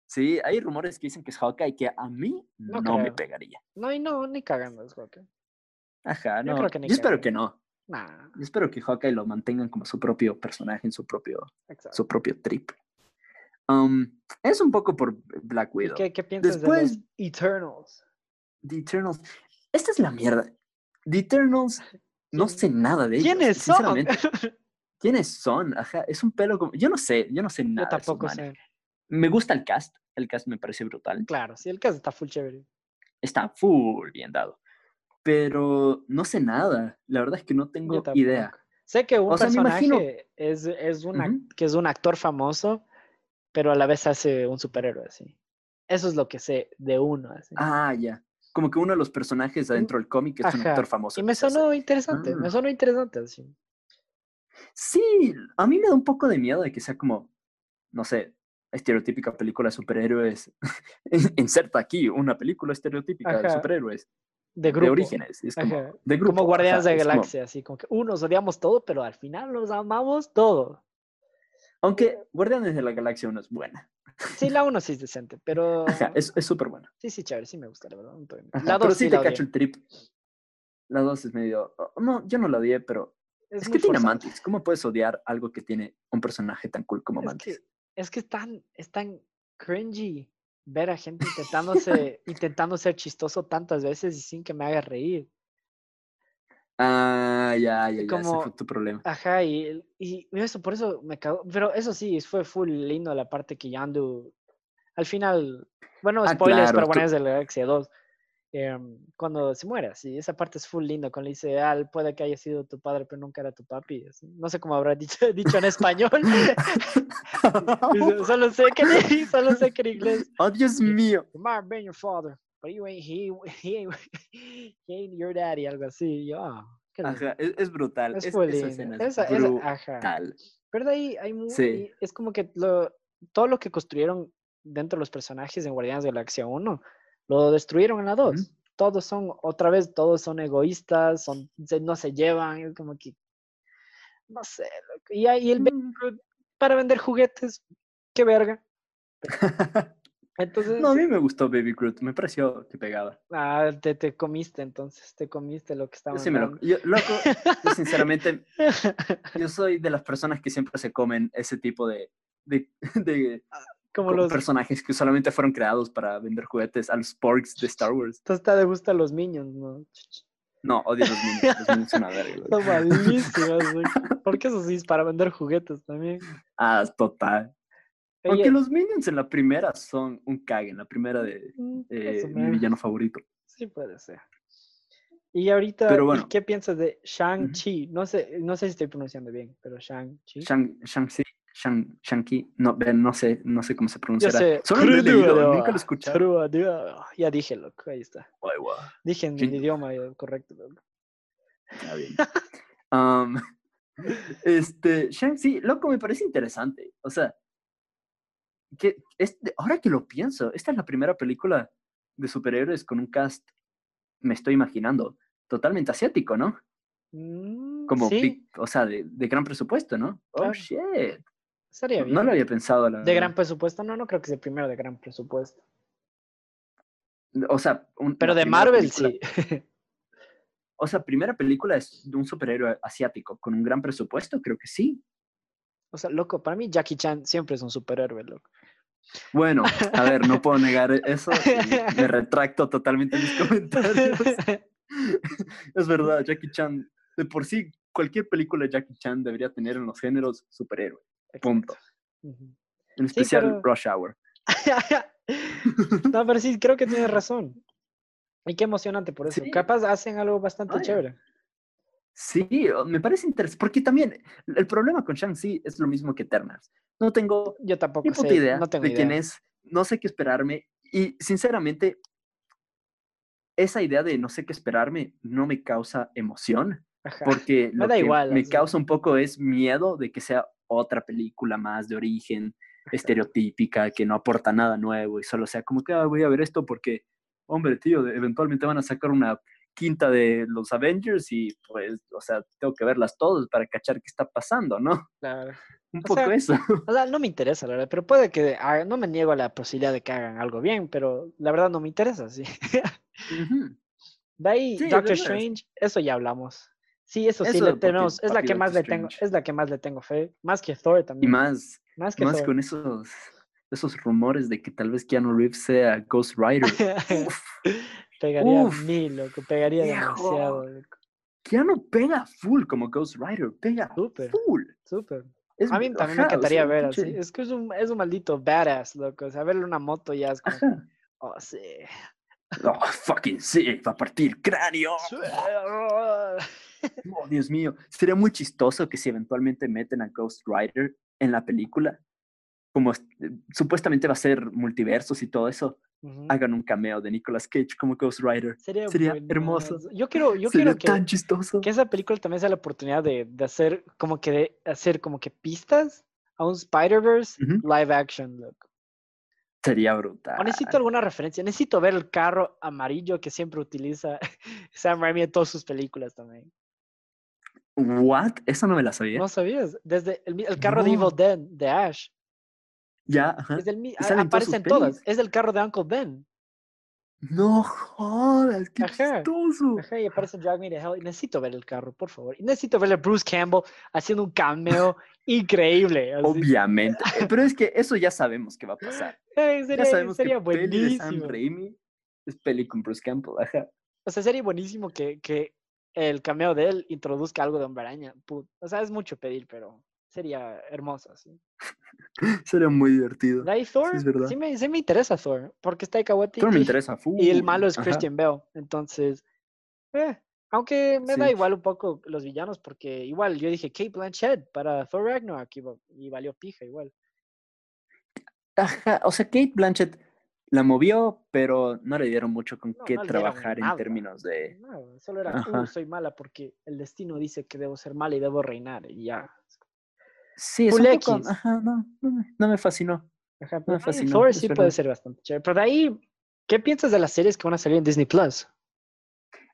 Speaker 1: Sí, hay rumores que dicen que es Hawkeye que a mí no, me pegaría.
Speaker 2: No, y no, ni cagando es Hawkeye.
Speaker 1: Ajá, no. Yo, creo que Yo espero que no. Nah. Yo espero que Hawkeye lo mantengan como su propio personaje en su propio, su propio trip. Um, es un poco por Black Widow.
Speaker 2: ¿Qué, qué piensas Después, de los Eternals?
Speaker 1: The Eternals. Esta es la mierda. The Eternals, no sé nada de ellos.
Speaker 2: ¿Quiénes son?
Speaker 1: ¿Quiénes son? Ajá, es un pelo como... Yo no sé, yo no sé nada.
Speaker 2: Yo tampoco sé.
Speaker 1: Me gusta el cast, el cast me parece brutal.
Speaker 2: Claro, sí, el cast está full chévere.
Speaker 1: Está full bien dado. Pero no sé nada. La verdad es que no tengo idea.
Speaker 2: Sé que un personaje es, es, una, que es un actor famoso pero a la vez hace un superhéroe así. Eso es lo que sé de uno. Así.
Speaker 1: Ah, ya. Como que uno de los personajes mm, adentro del cómic es un actor famoso.
Speaker 2: Y me sonó interesante, me ah. sonó interesante así.
Speaker 1: Sí, a mí me da un poco de miedo de que sea como, no sé, estereotípica película de superhéroes. Inserta aquí una película estereotípica de superhéroes.
Speaker 2: De, grupo.
Speaker 1: de orígenes. Es como, de grupo.
Speaker 2: como Guardianes de Galaxia, así como que unos odiamos todo, pero al final los amamos todo.
Speaker 1: Aunque Guardianes de la Galaxia 1 es buena.
Speaker 2: Sí, la 1 sí es decente, pero.
Speaker 1: es súper buena.
Speaker 2: Sí, sí, chévere, sí me gusta, la verdad.
Speaker 1: la 2 pero sí, te cacho el trip. La 2 es medio. Oh, no, yo no la odié, pero. Es, que tiene Mantis. ¿Cómo puedes odiar algo que tiene un personaje tan cool como Mantis?
Speaker 2: es que es tan, es tan cringy ver a gente intentándose, intentando ser chistoso tantas veces y sin que me haga reír.
Speaker 1: Ah, ya, ya, ya, ese fue tu problema.
Speaker 2: Ajá, y, y, eso, por eso me cagó. Pero eso sí, fue full lindo la parte que Yandu. Al final, bueno, ah, spoilers para Guardianes de la Galaxia 2. Em, cuando se muere, sí, esa parte es full lindo. Cuando le dice, ah, puede que haya sido tu padre, pero nunca era tu papi. No sé cómo habrá dicho, dicho en español. solo, sé que, solo sé que en inglés.
Speaker 1: Oh, Dios mío.
Speaker 2: You might have your father, but you ain't, he, he, ain't, he ain't your daddy, algo así. Yo, ah,
Speaker 1: ajá, es, brutal.
Speaker 2: Es, es esa escena es brutal. Pero de ahí hay muy, es como que lo, todo lo que construyeron dentro de los personajes en Guardianes de la Galaxia 1, lo destruyeron en la 2. Todos son, otra vez, todos son egoístas, son, no se llevan, es como que, no sé. Y, y el mm. para vender juguetes, qué verga.
Speaker 1: Entonces, no, a mí me gustó Baby Groot, me pareció que pegaba.
Speaker 2: Ah, te, te comiste entonces, te comiste lo que estaba.
Speaker 1: Sí, me lo, yo, loco, yo sinceramente, yo soy de las personas que siempre se comen ese tipo de, de, de como los personajes que solamente fueron creados para vender juguetes a los porks de Star Wars.
Speaker 2: Entonces te gusta los Minions, ¿no?
Speaker 1: No, odio los Minions, los Minions son una verga.
Speaker 2: Son malísimos, ¿Por qué eso sí es para vender juguetes también?
Speaker 1: Ah, total. Aunque los Minions en la primera son un cague, en la primera de mm, eh, mi villano favorito.
Speaker 2: Sí, puede ser. Y ahorita, ¿qué piensas de Shang-Chi? No sé, no sé si estoy pronunciando bien, pero Shang-Chi.
Speaker 1: Shang-Chi, Shang, Shang-Chi, no, no sé, no sé cómo se pronunciará. Sé. Solo lo he leído, nunca lo he escuchado.
Speaker 2: Ya dije, loco, ahí está. Dije en el idioma correcto, loco.
Speaker 1: Está bien. um, este, Shang-Chi, loco, me parece interesante. O sea, que ahora que lo pienso, esta es la primera película de superhéroes con un cast, me estoy imaginando, totalmente asiático, ¿no? Mm, Como, o sea, de, gran presupuesto, ¿no? Oh, shit.
Speaker 2: Sería bien.
Speaker 1: No lo había pensado.
Speaker 2: de gran presupuesto, no, no creo que sea el primero de gran presupuesto.
Speaker 1: O sea,
Speaker 2: pero de Marvel sí.
Speaker 1: o sea, primera película es de un superhéroe asiático con un gran presupuesto, creo que sí.
Speaker 2: O sea, loco, para mí Jackie Chan siempre es un superhéroe, loco.
Speaker 1: Bueno, a ver, no puedo negar eso. me retracto totalmente en mis comentarios. es verdad, Jackie Chan, de por sí, cualquier película de Jackie Chan debería tener en los géneros superhéroe. Punto. En especial Rush Hour.
Speaker 2: no, pero sí, creo que tienes razón. Y qué emocionante por eso. Capaz hacen algo bastante chévere.
Speaker 1: Sí, me parece interesante, porque también el problema con Shang-Chi es lo mismo que Eternals. No tengo
Speaker 2: Yo tampoco
Speaker 1: ni idea de quién es, no sé qué esperarme y sinceramente esa idea de no sé qué esperarme no me causa emoción, porque lo que me causa un poco es miedo de que sea otra película más de origen estereotípica que no aporta nada nuevo y solo sea como que ah, voy a ver esto porque, hombre, tío, eventualmente van a sacar una quinta de los Avengers y pues, o sea, tengo que verlas todas para cachar qué está pasando, ¿no?
Speaker 2: Claro.
Speaker 1: Un poco eso.
Speaker 2: O sea, no me interesa, la verdad, pero puede que, no me niego a la posibilidad de que hagan algo bien, pero la verdad no me interesa, sí. De ahí, Doctor Strange, eso ya hablamos. Sí, eso, sí, le tenemos, es la que más le tengo, es la que más le tengo fe, más que Thor también.
Speaker 1: Y más, más, que más con esos, esos rumores de que tal vez Keanu Reeves sea Ghost Rider.
Speaker 2: Pegaría mil, loco, pegaría demasiado, loco.
Speaker 1: Keanu pega full como Ghost Rider, pega super, full.
Speaker 2: Súper. a mí también me encantaría ver así. Es que es un, es un maldito badass, loco. O sea, verle una moto ya es como. Oh, sí.
Speaker 1: Oh, fucking sí, va a partir cráneo. Oh, Dios mío. Sería muy chistoso que si eventualmente meten a Ghost Rider en la película, como supuestamente va a ser multiversos y todo eso, hagan un cameo de Nicolas Cage como Ghost Rider. Sería, hermoso.
Speaker 2: Yo quiero, yo
Speaker 1: Sería
Speaker 2: quiero que,
Speaker 1: tan chistoso.
Speaker 2: que esa película también sea la oportunidad de, de hacer como que de hacer como que pistas a un Spider-Verse live action, loco.
Speaker 1: Sería brutal.
Speaker 2: necesito alguna referencia. Necesito ver el carro amarillo que siempre utiliza Sam Raimi en todas sus películas también.
Speaker 1: ¿What? Eso no me la sabía.
Speaker 2: No sabías. Desde el, el carro de Evil Dead de Ash.
Speaker 1: Ya, ajá.
Speaker 2: Es el, aparecen todas. Es el carro de Uncle Ben.
Speaker 1: No jodas, qué chistoso.
Speaker 2: Ajá, y aparece Drag Me to Hell. Y necesito ver el carro, por favor. Y necesito ver a Bruce Campbell haciendo un cameo increíble.
Speaker 1: Obviamente. Pero es que eso ya sabemos que va a pasar.
Speaker 2: sería, ya sabemos sería que buenísimo. Peli de Sam
Speaker 1: Raimi es peli con Bruce Campbell. Ajá.
Speaker 2: O sea, sería buenísimo que, que el cameo de él introduzca algo de Hombre Araña. O sea, es mucho pedir, pero sería hermoso, sí.
Speaker 1: sería muy divertido.
Speaker 2: ¿De Thor? Sí, me, sí me interesa Thor, porque está Waititi.
Speaker 1: Thor me interesa,
Speaker 2: Y el malo es Christian Bell, entonces... Eh, aunque me da igual un poco los villanos, porque igual yo dije Kate Blanchett para Thor Ragnarok y, valió pija igual.
Speaker 1: Ajá, o sea, Kate Blanchett la movió, pero no le dieron mucho con qué trabajar en términos de...
Speaker 2: No, solo era, uh, soy mala porque el destino dice que debo ser mala y debo reinar, y ya.
Speaker 1: Sí, es un poco, ajá, no, no, me, no me fascinó.
Speaker 2: Ajá, pero Thor sí puede ser bastante chévere. Pero de ahí, ¿qué piensas de las series que van a salir en Disney Plus?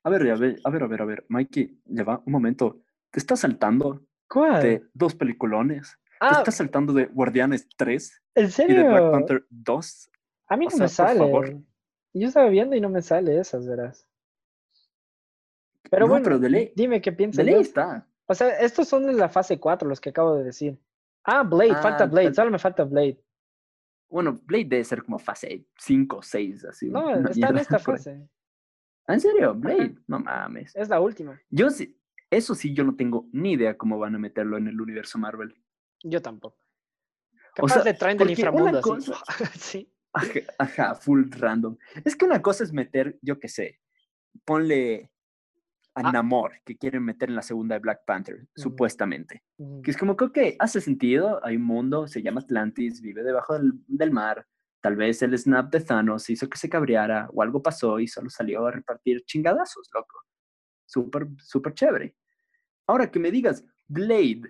Speaker 1: A ver, a ver, a ver, a ver, a ver, Mikey, lleva un momento. Te estás saltando
Speaker 2: ¿Cuál?
Speaker 1: de dos peliculones. Te ah. estás saltando de Guardianes 3
Speaker 2: ¿En serio?
Speaker 1: y de Black Panther 2.
Speaker 2: A mí no me sale. Yo estaba viendo y no me sale esas, verás. Pero bueno, pero dime qué piensas.
Speaker 1: De ley está.
Speaker 2: O sea, estos son de la fase 4, los que acabo de decir. Ah, Blade, falta ah, Blade, solo me falta Blade.
Speaker 1: Bueno, Blade debe ser como fase 5, 6, así.
Speaker 2: No, está en esta fase.
Speaker 1: ¿Ah, ¿En serio? Blade, no mames.
Speaker 2: Es la última.
Speaker 1: Yo sí, eso sí, yo no tengo ni idea cómo van a meterlo en el universo Marvel.
Speaker 2: Yo tampoco. Capaz o sea, le traen del inframundo
Speaker 1: así. sí. Ajá, full random. Es que una cosa es meter, yo qué sé, ponle a ah. Namor, que quieren meter en la segunda de Black Panther, supuestamente. Que es como que, ok, hace sentido, hay un mundo, se llama Atlantis, vive debajo del, mar, tal vez el snap de Thanos hizo que se cabreara o algo pasó y solo salió a repartir chingadazos, loco. Súper, súper chévere. Ahora que me digas, Blade,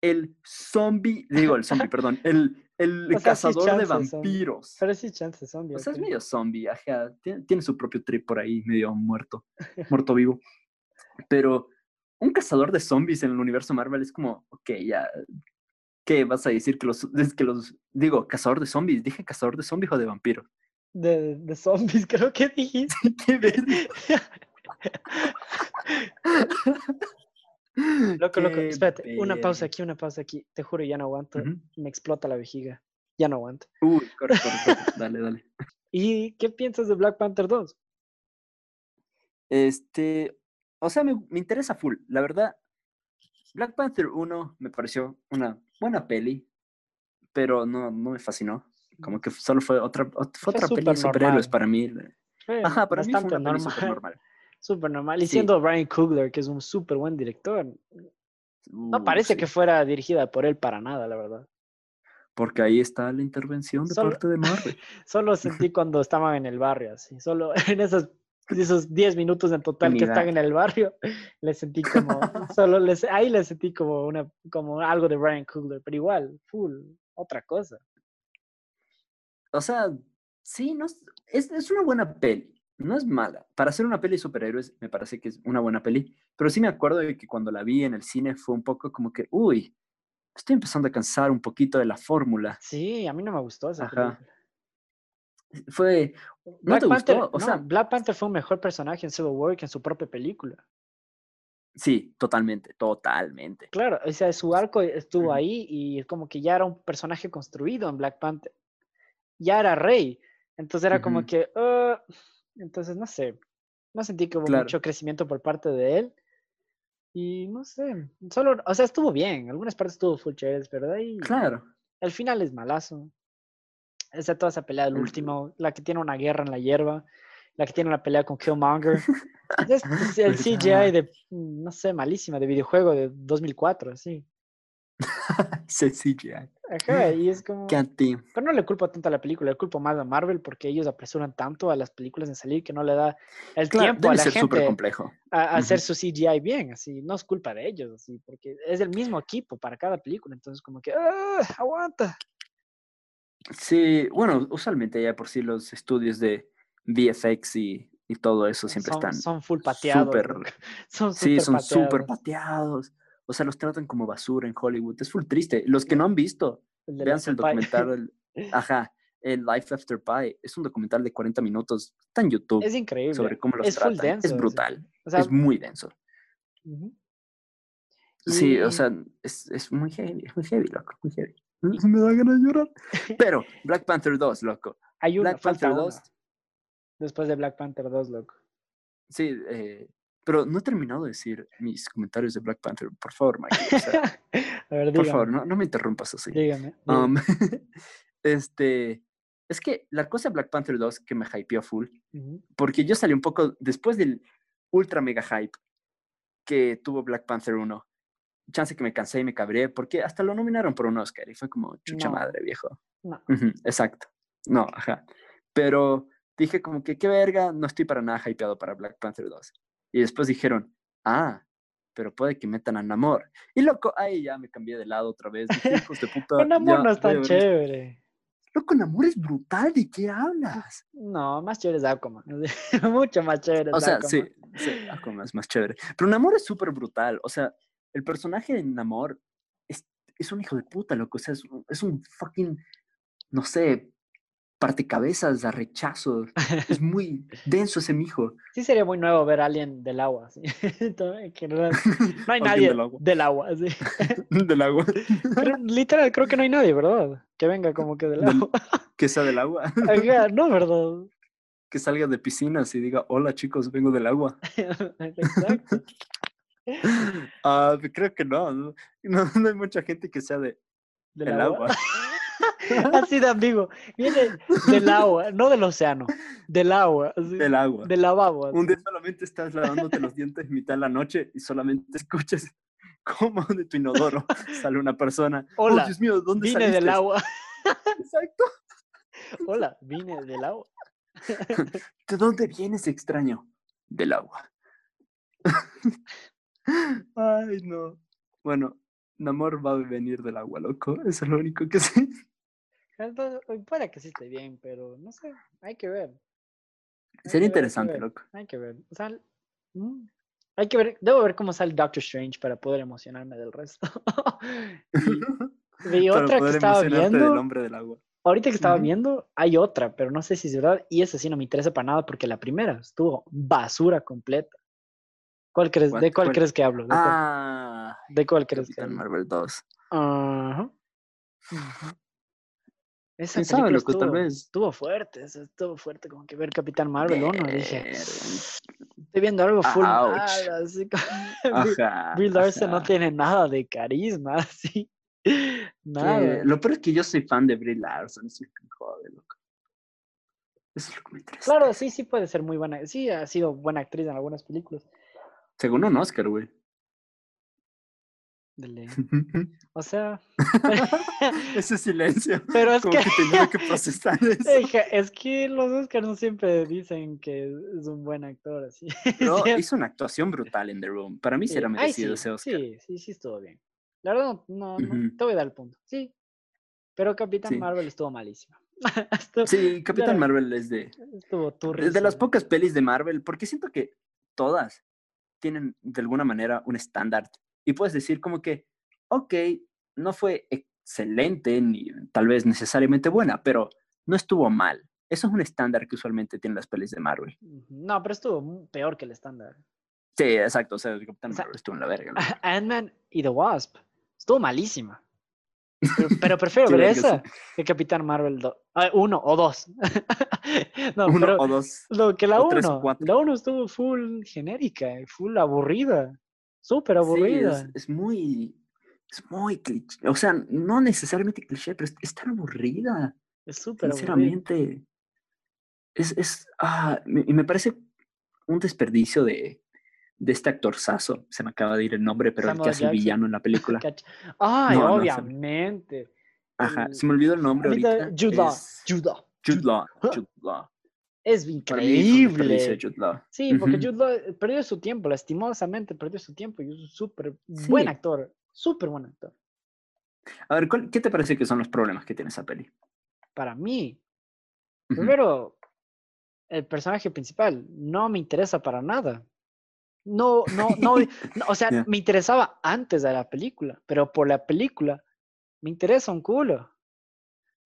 Speaker 1: el zombie, digo el zombie, perdón, el, el cazador de vampiros.
Speaker 2: Pero sí, chance zombie.
Speaker 1: O sea, es medio zombie, ajá, tiene, tiene, su propio trip por ahí, medio muerto, muerto vivo. Pero un cazador de zombies en el universo Marvel es como, ok, ya. ¿Qué vas a decir? Que los, es que los. Digo, cazador de zombies. ¿Dije cazador de zombies o de vampiros?
Speaker 2: De, de zombies, creo que dijiste.
Speaker 1: ¿Qué ves?
Speaker 2: loco, loco, espérate, una pausa aquí, una pausa aquí. Te juro, ya no aguanto. Me explota la vejiga. Ya no aguanto.
Speaker 1: Uy, corre, corre, corre. dale, dale.
Speaker 2: ¿Y qué piensas de Black Panther 2?
Speaker 1: Este, o sea, me, interesa full. La verdad, Black Panther 1 me pareció una buena peli, pero no, no me fascinó. Como que solo fue otra, otra peli de superhéroes para mí. Ajá, para mí fue una normal. Peli super normal.
Speaker 2: Súper normal. Y siendo Ryan Coogler, que es un súper buen director, no uh, parece que fuera dirigida por él para nada, la verdad.
Speaker 1: Porque ahí está la intervención de parte de Marvel.
Speaker 2: solo sentí cuando estaban en el barrio, así. Solo en esas esos 10 minutos en total que están en el barrio, le sentí como, solo les, ahí le sentí como una, como algo de Ryan Coogler, pero igual, full, otra cosa.
Speaker 1: O sea, sí, no, es, es una buena peli, no es mala. Para hacer una peli de superhéroes me parece que es una buena peli, pero sí me acuerdo de que cuando la vi en el cine fue un poco como que, uy, estoy empezando a cansar un poquito de la fórmula.
Speaker 2: Sí, a mí no me gustó esa Ajá
Speaker 1: fue. Black Panther, O sea,
Speaker 2: Black Panther fue un mejor personaje en Civil War que en su propia película.
Speaker 1: Sí, totalmente, totalmente.
Speaker 2: Claro, o sea, su arco estuvo ahí y es como que ya era un personaje construido en Black Panther. Ya era rey. Entonces era como que. Ah", entonces, no sé. No sentí que hubo mucho crecimiento por parte de él. Y no sé. Solo, o sea, estuvo bien. Algunas partes estuvo full chéveres, pero ahí.
Speaker 1: Claro.
Speaker 2: El final es malazo. Esa toda esa pelea del último, la que tiene una guerra en la hierba, la que tiene una pelea con Killmonger. es, el CGI de, no sé, malísima, de videojuego de 2004, así.
Speaker 1: CGI.
Speaker 2: Ajá, y es como... Pero no le culpo tanto a la película, le culpo más a Marvel porque ellos apresuran tanto a las películas en salir que no le da el tiempo a la gente
Speaker 1: complejo.
Speaker 2: a, hacer su CGI bien, así, no es culpa de ellos, así, porque es el mismo equipo para cada película, entonces como que, ¡ah, aguanta!
Speaker 1: Sí, bueno, usualmente ya por sí los estudios de VFX y, y todo eso siempre están.
Speaker 2: Son full pateados.
Speaker 1: son sí, son súper pateados. O sea, los tratan como basura en Hollywood. Es full triste. Los que no han visto, véanse el documental. ajá, el Life After Pie. Es un documental de 40 minutos. Está en YouTube.
Speaker 2: Es increíble.
Speaker 1: Sobre cómo los es tratan. es brutal. es muy denso. Sí, o sea, es, es, muy heavy, es muy heavy, loco, muy heavy. Me da ganas de llorar. Pero Black Panther 2, loco.
Speaker 2: Hay Black Panther 2. Después de Black Panther 2, loco.
Speaker 1: Sí, eh, pero no he terminado de decir mis comentarios de Black Panther. Por favor, Mike.
Speaker 2: A ver,
Speaker 1: por favor, no, no, me interrumpas así.
Speaker 2: Dígame.
Speaker 1: Um, este, es que la cosa de Black Panther 2 que me hypeó full, porque yo salí un poco después del ultra mega hype que tuvo Black Panther 1 chance que me cansé y me cabré, porque hasta lo nominaron por un Oscar y fue como, chucha madre, viejo.
Speaker 2: No.
Speaker 1: exacto. No, ajá. Pero dije como que, qué verga, no estoy para nada hypeado para Black Panther 2. Y después dijeron, ah, pero puede que metan a Namor. Y loco, ahí ya me cambié de lado otra vez. hijos de puta.
Speaker 2: Namor no es tan chévere.
Speaker 1: Loco, Namor es brutal, ¿de qué hablas?
Speaker 2: No, más chévere es Aquaman. Mucho más chévere.
Speaker 1: o sea, sí, sí, Aquaman es más chévere. Pero Namor es súper brutal. O sea, el personaje de Namor es, es, un hijo de puta, loco. O sea, es, es un fucking, no sé, cabezas a rechazo. Es muy denso ese mijo.
Speaker 2: Sí sería muy nuevo ver a alguien del agua. ¿sí? no hay nadie del agua. Del agua, sí.
Speaker 1: del agua.
Speaker 2: literal, creo que no hay nadie, ¿verdad? Que venga como que del agua.
Speaker 1: que sea del agua.
Speaker 2: no, ¿verdad?
Speaker 1: Que salga de piscinas y diga, hola chicos, vengo del agua. Exacto. Uh, creo que no, no, no. hay mucha gente que sea de, del, agua.
Speaker 2: Así de ambiguo. Viene del agua, no del océano, del agua.
Speaker 1: Del agua.
Speaker 2: Del lavabo.
Speaker 1: Un día solamente estás lavándote los dientes mitad de la noche y solamente escuchas cómo de tu inodoro sale una persona.
Speaker 2: Oh, Hola, Dios mío, ¿dónde vine del agua.
Speaker 1: Exacto.
Speaker 2: Hola, vine del agua.
Speaker 1: ¿De dónde vienes, extraño? Del agua. Ay, no. Bueno, Namor va a venir del agua, loco. Eso es lo único que sé.
Speaker 2: Puede que sí esté bien, pero no sé, hay que ver.
Speaker 1: Sería interesante, loco.
Speaker 2: Hay que ver. O sea, mm, hay que ver, debo ver cómo sale Doctor Strange para poder emocionarme del resto. y, otra que estaba viendo.
Speaker 1: Del del agua.
Speaker 2: Ahorita que estaba viendo, hay otra, pero no sé si es verdad. Y esa sí no me interesa para nada porque la primera estuvo basura completa. ¿Cuál crees, ¿De cuál, crees que hablo? ¿De cuál,
Speaker 1: ah,
Speaker 2: ¿de cuál crees que
Speaker 1: hablo? Marvel 2.
Speaker 2: Ajá.
Speaker 1: Esa sabe, loco, estuvo, tal vez.
Speaker 2: Estuvo fuerte, estuvo fuerte, como que ver Capitán Marvel 1, dije. Estoy viendo algo full mal, así Bill Larson no tiene nada de carisma, así. Nada.
Speaker 1: lo peor es que yo soy fan de Brie Larson, así que jode, loco. Eso es lo que me interesa.
Speaker 2: Claro, sí, sí puede ser muy buena. Sí, ha sido buena actriz en algunas películas.
Speaker 1: Según un Oscar, güey.
Speaker 2: Dele. O sea.
Speaker 1: Ese silencio.
Speaker 2: Pero es que.
Speaker 1: que que procesar eso.
Speaker 2: Es que los Oscars no siempre dicen que es un buen actor, así.
Speaker 1: Pero hizo una actuación brutal en The Room. Para mí sí, era merecido ese Oscar.
Speaker 2: Sí, sí, sí, estuvo bien. La verdad, no, no, te voy a dar el punto. Sí. Pero Capitán Marvel estuvo malísimo.
Speaker 1: sí, Capitán Marvel es de.
Speaker 2: Estuvo
Speaker 1: De las pocas pelis de Marvel, porque siento que todas tienen de alguna manera un estándar y puedes decir como que, ok, no fue excelente ni tal vez necesariamente buena, pero no estuvo mal. Eso es un estándar que usualmente tienen las pelis de Marvel.
Speaker 2: No, pero estuvo peor que el estándar.
Speaker 1: Sí, exacto. O sea, Capitán Marvel estuvo en la verga.
Speaker 2: Ant-Man y The Wasp estuvo malísima. Pero, prefiero ver esa que Capitán Marvel 2. Ah, uno o dos.
Speaker 1: no, uno o dos.
Speaker 2: Lo que la uno. La uno estuvo full genérica, full aburrida. Súper aburrida.
Speaker 1: es, muy. Es muy cliché. O sea, no necesariamente cliché, pero es, tan aburrida.
Speaker 2: Es súper
Speaker 1: Sinceramente. Es. es ah, y me parece un desperdicio de, de este actor Sasso. Se me acaba de ir el nombre, pero el que hace el villano en la película.
Speaker 2: Ay, obviamente.
Speaker 1: Ajá, se me olvidó el nombre ahorita.
Speaker 2: Jude Law. Jude Law.
Speaker 1: Jude Law.
Speaker 2: Es increíble. Sí, porque Jude Law perdió su tiempo, lastimosamente perdió su tiempo y es un súper buen actor, súper buen actor.
Speaker 1: A ver, ¿qué te parece que son los problemas que tiene esa peli?
Speaker 2: Para mí, primero, el personaje principal no me interesa para nada. No, no, no, o sea, me interesaba antes de la película, pero por la película me interesa un culo.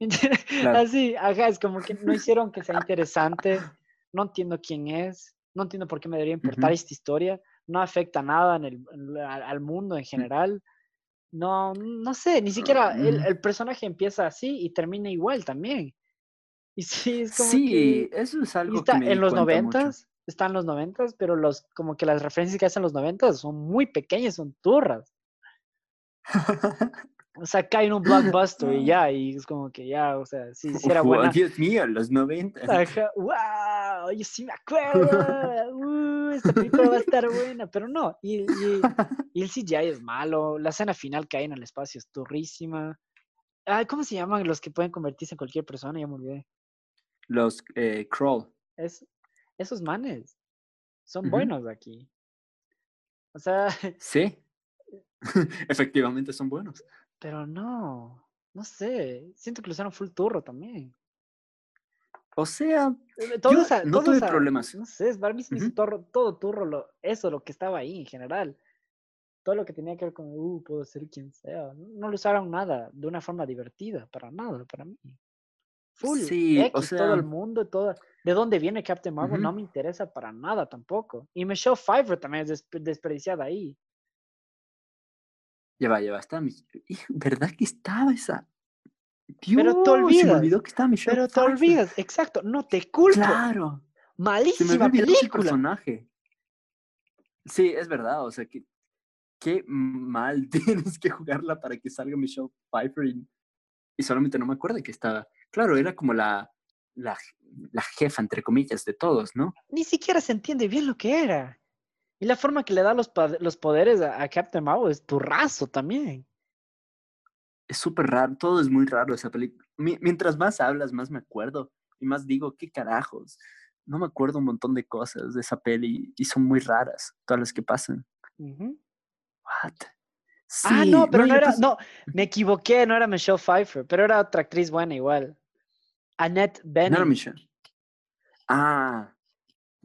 Speaker 2: Así, ajá, es como que no hicieron que sea interesante, no entiendo quién es, no entiendo por qué me debería importar esta historia, no afecta nada en el, al mundo en general. No, no sé, ni siquiera el, el, personaje empieza así y termina igual también. Y sí, es como
Speaker 1: sí, eso es algo que me
Speaker 2: en los noventas, están los noventas, pero los como que las referencias que hacen los noventas son muy pequeñas, son turras. O sea, cae en un blockbuster y ya, y es como que ya, o sea, sí, sí era buena.
Speaker 1: Dios mío, los 90.
Speaker 2: wow, yo sí me acuerdo, uh, esta película va a estar buena, pero no, y, y, y, el CGI es malo, la escena final que hay en el espacio es turrísima. Ay, ¿Cómo se llaman los que pueden convertirse en cualquier persona? Ya me olvidé.
Speaker 1: Los eh, Crawl.
Speaker 2: Es, esos manes son buenos aquí. O sea.
Speaker 1: Sí. Efectivamente son buenos.
Speaker 2: Pero no, no sé. Siento que lo usaron full turro también.
Speaker 1: O sea, eh, todo no tuve problemas.
Speaker 2: No sé, para mí se todo turro, lo, eso, lo que estaba ahí en general. Todo lo que tenía que ver con, uh, puedo ser quien sea. No, lo usaron nada de una forma divertida, para nada, para mí. Full, sí, o sea, todo el mundo, todo. ¿De dónde viene Captain Marvel? No me interesa para nada tampoco. Y Michelle Pfeiffer también es desperdiciada ahí.
Speaker 1: Ya va, ya va, está. ¿Verdad que estaba esa?
Speaker 2: pero te olvidas. que estaba Pero te olvidas, exacto, no te culpo.
Speaker 1: Claro.
Speaker 2: Malísima película.
Speaker 1: personaje. Sí, es verdad, o sea, que qué mal tienes que jugarla para que salga Michelle Pfeiffer y, solamente no me acuerdo que estaba. Claro, era como la, la, la, jefa, entre comillas, de todos, ¿no?
Speaker 2: Ni siquiera se entiende bien lo que era. Y la forma que le da los, los poderes a, Captain Marvel es turrazo también
Speaker 1: es súper raro, todo es muy raro esa película. Mientras más hablas, más me acuerdo y más digo, ¿qué carajos? No me acuerdo un montón de cosas de esa peli y son muy raras todas las que pasan. What?
Speaker 2: ah, no, pero no, era, no, me equivoqué, no era Michelle Pfeiffer, pero era otra actriz buena igual. Annette Bening. No era Michelle.
Speaker 1: Ah,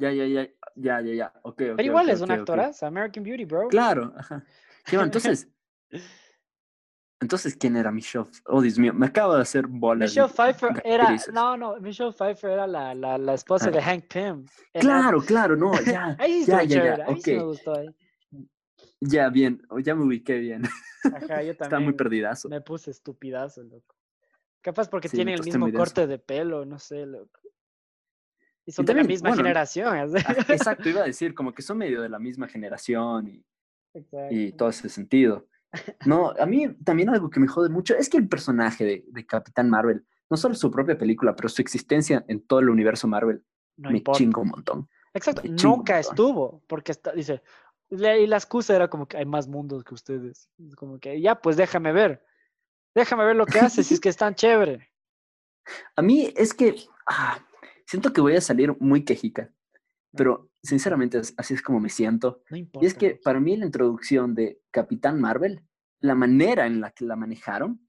Speaker 1: ya, ya, ya, ya, ya, ya, ok,
Speaker 2: Pero igual es una actora, American Beauty, bro.
Speaker 1: Claro, ajá. entonces, Entonces, ¿quién era Michelle? Oh, Dios mío, me acabo de hacer bola.
Speaker 2: Michelle Pfeiffer era, no, no, Michelle Pfeiffer era la, la, la esposa de Hank Pym.
Speaker 1: Claro, claro, no, ya, ahí ya, ya, ya, ahí sí me gustó. Ahí. Ya, bien, ya me ubiqué bien. Ajá, yo también. Está muy perdidazo.
Speaker 2: Me puse estupidazo, loco. Capaz porque tienen el mismo corte de pelo, no sé, loco. Y son de la misma generación.
Speaker 1: Exacto, iba a decir, como que son medio de la misma generación y, y todo ese sentido. No, a mí también algo que me jode mucho es que el personaje de, Capitán Marvel, no solo su propia película, pero su existencia en todo el universo Marvel, me chingo un montón.
Speaker 2: Exacto, nunca estuvo, porque está, dice, y la excusa era como que hay más mundos que ustedes. Como que ya, pues déjame ver. Déjame ver lo que hace, si es que es tan chévere.
Speaker 1: A mí es que ah, siento que voy a salir muy quejica, pero sinceramente así es como me siento. y es que para mí la introducción de Capitán Marvel, la manera en la que la manejaron,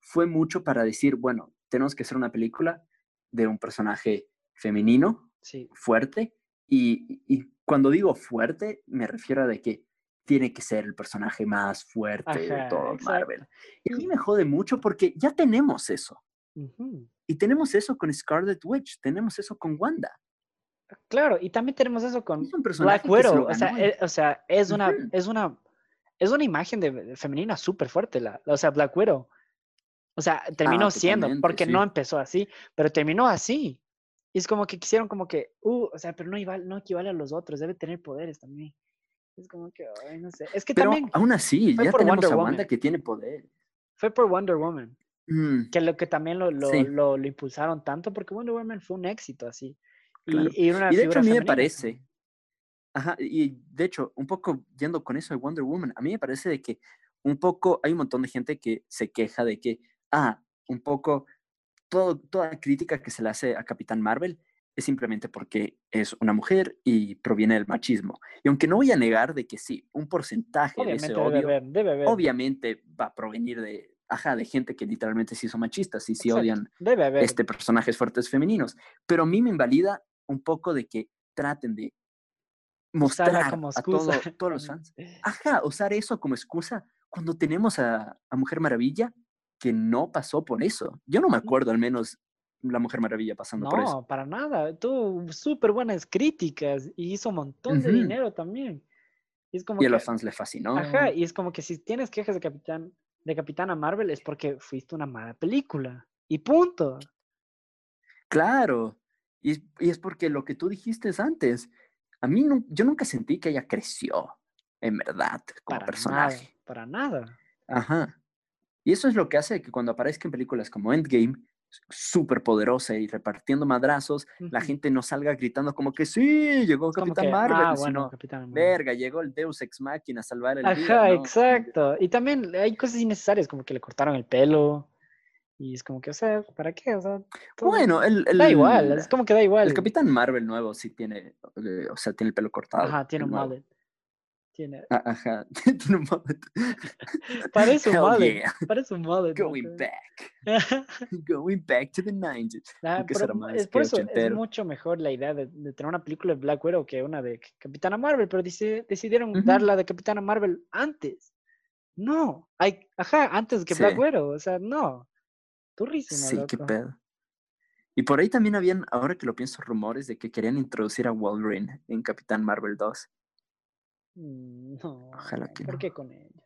Speaker 1: fue mucho para decir, bueno, tenemos que hacer una película de un personaje femenino, fuerte, y, cuando digo fuerte, me refiero a de que tiene que ser el personaje más fuerte de todo Marvel. Y a mí me jode mucho porque ya tenemos eso. Y tenemos eso con Scarlet Witch, tenemos eso con Wanda.
Speaker 2: Claro, y también tenemos eso con Black Widow. O sea, eh, o sea, es una, es una, es una imagen de, femenina súper fuerte, la, o sea, Black Widow. O sea, terminó ah, siendo, porque no empezó así, pero terminó así. Y es como que quisieron como que, uh, o sea, pero no, no equivale a los otros, debe tener poderes también. Es como que, ay, no sé. Es que
Speaker 1: pero
Speaker 2: también.
Speaker 1: Aún así, ya tenemos a Wanda que tiene poder.
Speaker 2: Fue por Wonder Woman. Mm. Que lo que también lo, lo, lo, lo, impulsaron tanto, porque Wonder Woman fue un éxito así. Y,
Speaker 1: de hecho a mí me parece, ajá, y de hecho, un poco yendo con eso de Wonder Woman, a mí me parece de que un poco hay un montón de gente que se queja de que, ah, un poco todo, toda crítica que se le hace a Capitán Marvel es simplemente porque es una mujer y proviene del machismo. Y aunque no voy a negar de que sí, un porcentaje de ese odio, obviamente va a provenir de, ajá, de gente que literalmente sí son machistas y sí odian este personajes fuertes femeninos. Pero a mí me invalida un poco de que traten de mostrar como a todos los fans. Ajá, usar eso como excusa cuando tenemos a, Mujer Maravilla que no pasó por eso. Yo no me acuerdo al menos la Mujer Maravilla pasando por eso.
Speaker 2: No, para nada. Tuvo súper buenas críticas y hizo un montón de dinero también.
Speaker 1: Y, es como y a los fans les fascinó.
Speaker 2: Ajá, y es como que si tienes quejas de Capitán de Capitana Marvel es porque fuiste una mala película. Y punto.
Speaker 1: Claro. Y, es porque lo que tú dijiste antes, a mí no, yo nunca sentí que ella creció, en verdad, como para personaje.
Speaker 2: para nada.
Speaker 1: Ajá. Y eso es lo que hace que cuando aparezca en películas como Endgame, súper poderosa y repartiendo madrazos, la gente no salga gritando como que sí, llegó Capitán Marvel, ah, bueno, verga, llegó el Deus Ex Machina a salvar el
Speaker 2: Ajá, exacto. Y también hay cosas innecesarias, como que le cortaron el pelo, y es como que, o sea, ¿para qué? O sea,
Speaker 1: bueno, el,
Speaker 2: da igual, es como que da igual.
Speaker 1: El Capitán Marvel nuevo sí tiene, eh, o sea, tiene el pelo cortado.
Speaker 2: Ajá, tiene un mullet. Tiene.
Speaker 1: Ajá, tiene un mullet.
Speaker 2: Parece un
Speaker 1: Hell
Speaker 2: mullet.
Speaker 1: yeah.
Speaker 2: Parece un mullet.
Speaker 1: Going back. Going back to the 90s.
Speaker 2: Ah, pero
Speaker 1: más
Speaker 2: es por eso es mucho mejor la idea de, de tener una película de Black Widow que una de Capitana Marvel, pero deci- decidieron
Speaker 1: Ujú.
Speaker 2: dar la de Capitana Marvel antes. No, hay, ajá, antes que Black. Widow, o sea, no. Turrísimo,
Speaker 1: Sí, qué pedo. Y por ahí también habían, ahora que lo pienso, rumores de que querían introducir a Wolverine en Capitán Marvel 2.
Speaker 2: Mm, No,
Speaker 1: Ojalá que
Speaker 2: ¿por
Speaker 1: no.
Speaker 2: qué con ella?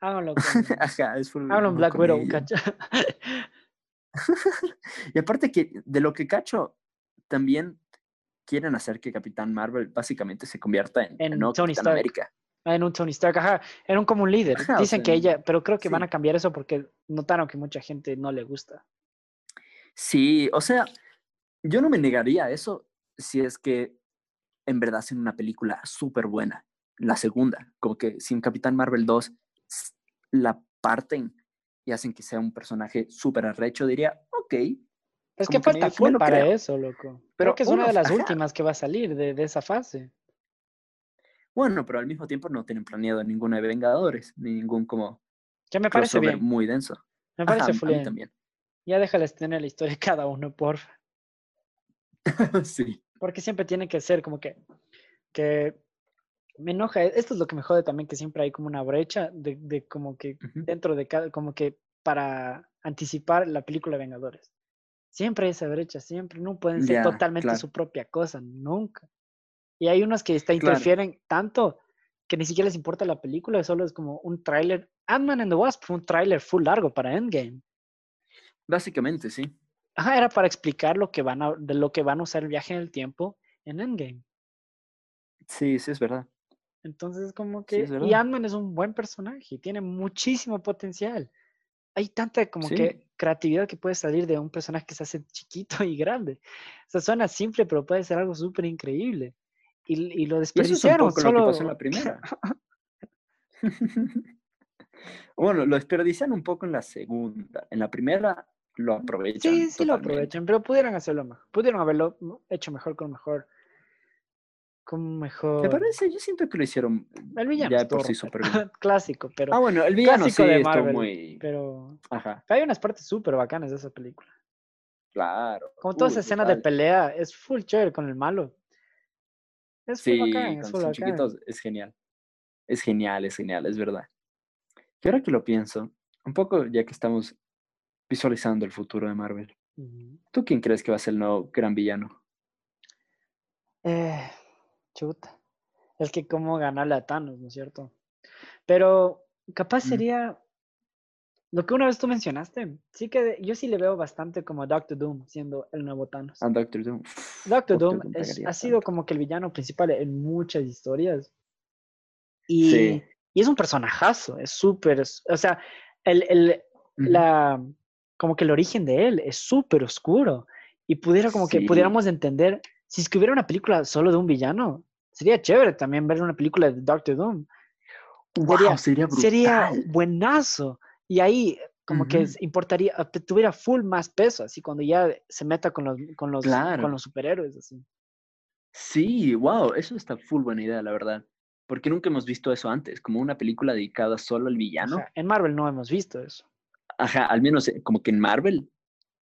Speaker 2: Háganlo con,
Speaker 1: Ajá, es full-
Speaker 2: háganlo en
Speaker 1: no
Speaker 2: Black Widow. ¿cacha?
Speaker 1: Y aparte que de lo que cacho, también quieren hacer que Capitán Marvel básicamente se convierta en,
Speaker 2: En
Speaker 1: nuevo
Speaker 2: Tony Stark.
Speaker 1: América.
Speaker 2: Ah, En un Tony Stark, ajá, era un como un líder.
Speaker 1: Ajá, o
Speaker 2: Dicen que ella, pero creo que van a cambiar eso porque notaron que mucha gente no le gusta.
Speaker 1: Sí, o sea, yo no me negaría a eso si es que en verdad hacen una película súper buena. La segunda, como que si en Capitán Marvel 2 s- la parten y hacen que sea un personaje súper arrecho, diría, ok.
Speaker 2: Es
Speaker 1: como
Speaker 2: que falta
Speaker 1: que me
Speaker 2: para
Speaker 1: creo.
Speaker 2: eso, loco. Pero
Speaker 1: Pero
Speaker 2: que es una de las
Speaker 1: ajá.
Speaker 2: últimas que va a salir de, de esa fase.
Speaker 1: Bueno, pero al mismo tiempo no tienen planeado ninguna de Vengadores, ni ningún como
Speaker 2: Que me parece bien.
Speaker 1: muy denso.
Speaker 2: Me
Speaker 1: Ajá,
Speaker 2: parece
Speaker 1: a
Speaker 2: full
Speaker 1: mí
Speaker 2: bien.
Speaker 1: también.
Speaker 2: Ya déjales tener la historia de cada uno, porfa.
Speaker 1: sí.
Speaker 2: Porque siempre tiene que ser como que, que me enoja. e, Esto es lo que me jode también, que siempre hay como una brecha de, de como que dentro de cada, como que para anticipar la película de Vengadores. Siempre hay esa brecha, siempre. No pueden ser totalmente
Speaker 1: claro.
Speaker 2: su propia cosa, nunca. Y hay unos que está,
Speaker 1: Claro.
Speaker 2: interfieren tanto que ni siquiera les importa la película, solo es como un tráiler. Ant-Man and the Wasp fue un tráiler full largo para Endgame.
Speaker 1: Básicamente, sí.
Speaker 2: Ajá, era para explicar lo que van a, de lo que van a usar el viaje en el tiempo en Endgame.
Speaker 1: Sí, sí, es verdad.
Speaker 2: Entonces, como
Speaker 1: Sí,
Speaker 2: que.
Speaker 1: es
Speaker 2: y. Ant-Man es un buen personaje y tiene muchísimo potencial. Hay tanta como
Speaker 1: Sí.
Speaker 2: que creatividad que puede salir de un personaje que se hace chiquito y grande. O sea, suena simple, pero puede ser algo súper increíble. Y, y lo
Speaker 1: Y eso es un
Speaker 2: desperdiciaron.
Speaker 1: poco lo que pasó en
Speaker 2: solo-
Speaker 1: la primera. bueno, lo desperdician un poco en la segunda. En la primera lo aprovechan.
Speaker 2: Sí, sí lo aprovechan, pero pudieran hacerlo mejor. Pudieron haberlo hecho mejor con mejor. Mejor.
Speaker 1: ¿Te parece? Yo siento que lo hicieron
Speaker 2: El villano
Speaker 1: ya por sí súper bien.
Speaker 2: clásico, pero.
Speaker 1: Ah, bueno, el villano
Speaker 2: clásico
Speaker 1: sí
Speaker 2: de Marvel,
Speaker 1: muy...
Speaker 2: Pero
Speaker 1: Ajá,
Speaker 2: hay unas partes súper bacanas de esa película.
Speaker 1: claro.
Speaker 2: Como toda
Speaker 1: Uy,
Speaker 2: esa escena de pelea es full chévere con el malo. Es full
Speaker 1: Sí,
Speaker 2: bacán, es full bacán.
Speaker 1: chiquitos es genial. Es genial, es genial, es verdad. Y ahora que lo pienso, un poco ya que estamos visualizando el futuro de Marvel. ¿tú quién crees que va a ser el nuevo gran villano?
Speaker 2: Eh, chuta. El que cómo ganarle a Thanos, ¿no es cierto? Pero capaz
Speaker 1: Mm.
Speaker 2: sería lo que una vez tú mencionaste. Sí que yo sí le veo bastante como a Doctor Doom siendo el nuevo Thanos.
Speaker 1: A Doctor Doom.
Speaker 2: Doctor Doom es- ha sido como que el villano principal en muchas historias. Y,
Speaker 1: Sí.
Speaker 2: y es un personajazo, es súper, es- o sea, el, el, la, como que el origen de él es súper oscuro. Y pudiera como que pudiéramos entender, si es que hubiera una película solo de un villano, sería chévere también ver una película de Doctor Doom. Sería-
Speaker 1: sería brutal.
Speaker 2: Sería buenazo. Y ahí como que importaría, tuviera full más peso, así cuando ya se meta con los, con los,
Speaker 1: Claro.
Speaker 2: con los superhéroes, así.
Speaker 1: Sí, wow, eso está full buena idea, la verdad. Porque nunca hemos visto eso antes, como una película dedicada solo al villano.
Speaker 2: En Marvel no hemos visto eso.
Speaker 1: Ajá, al menos eh, como que en Marvel,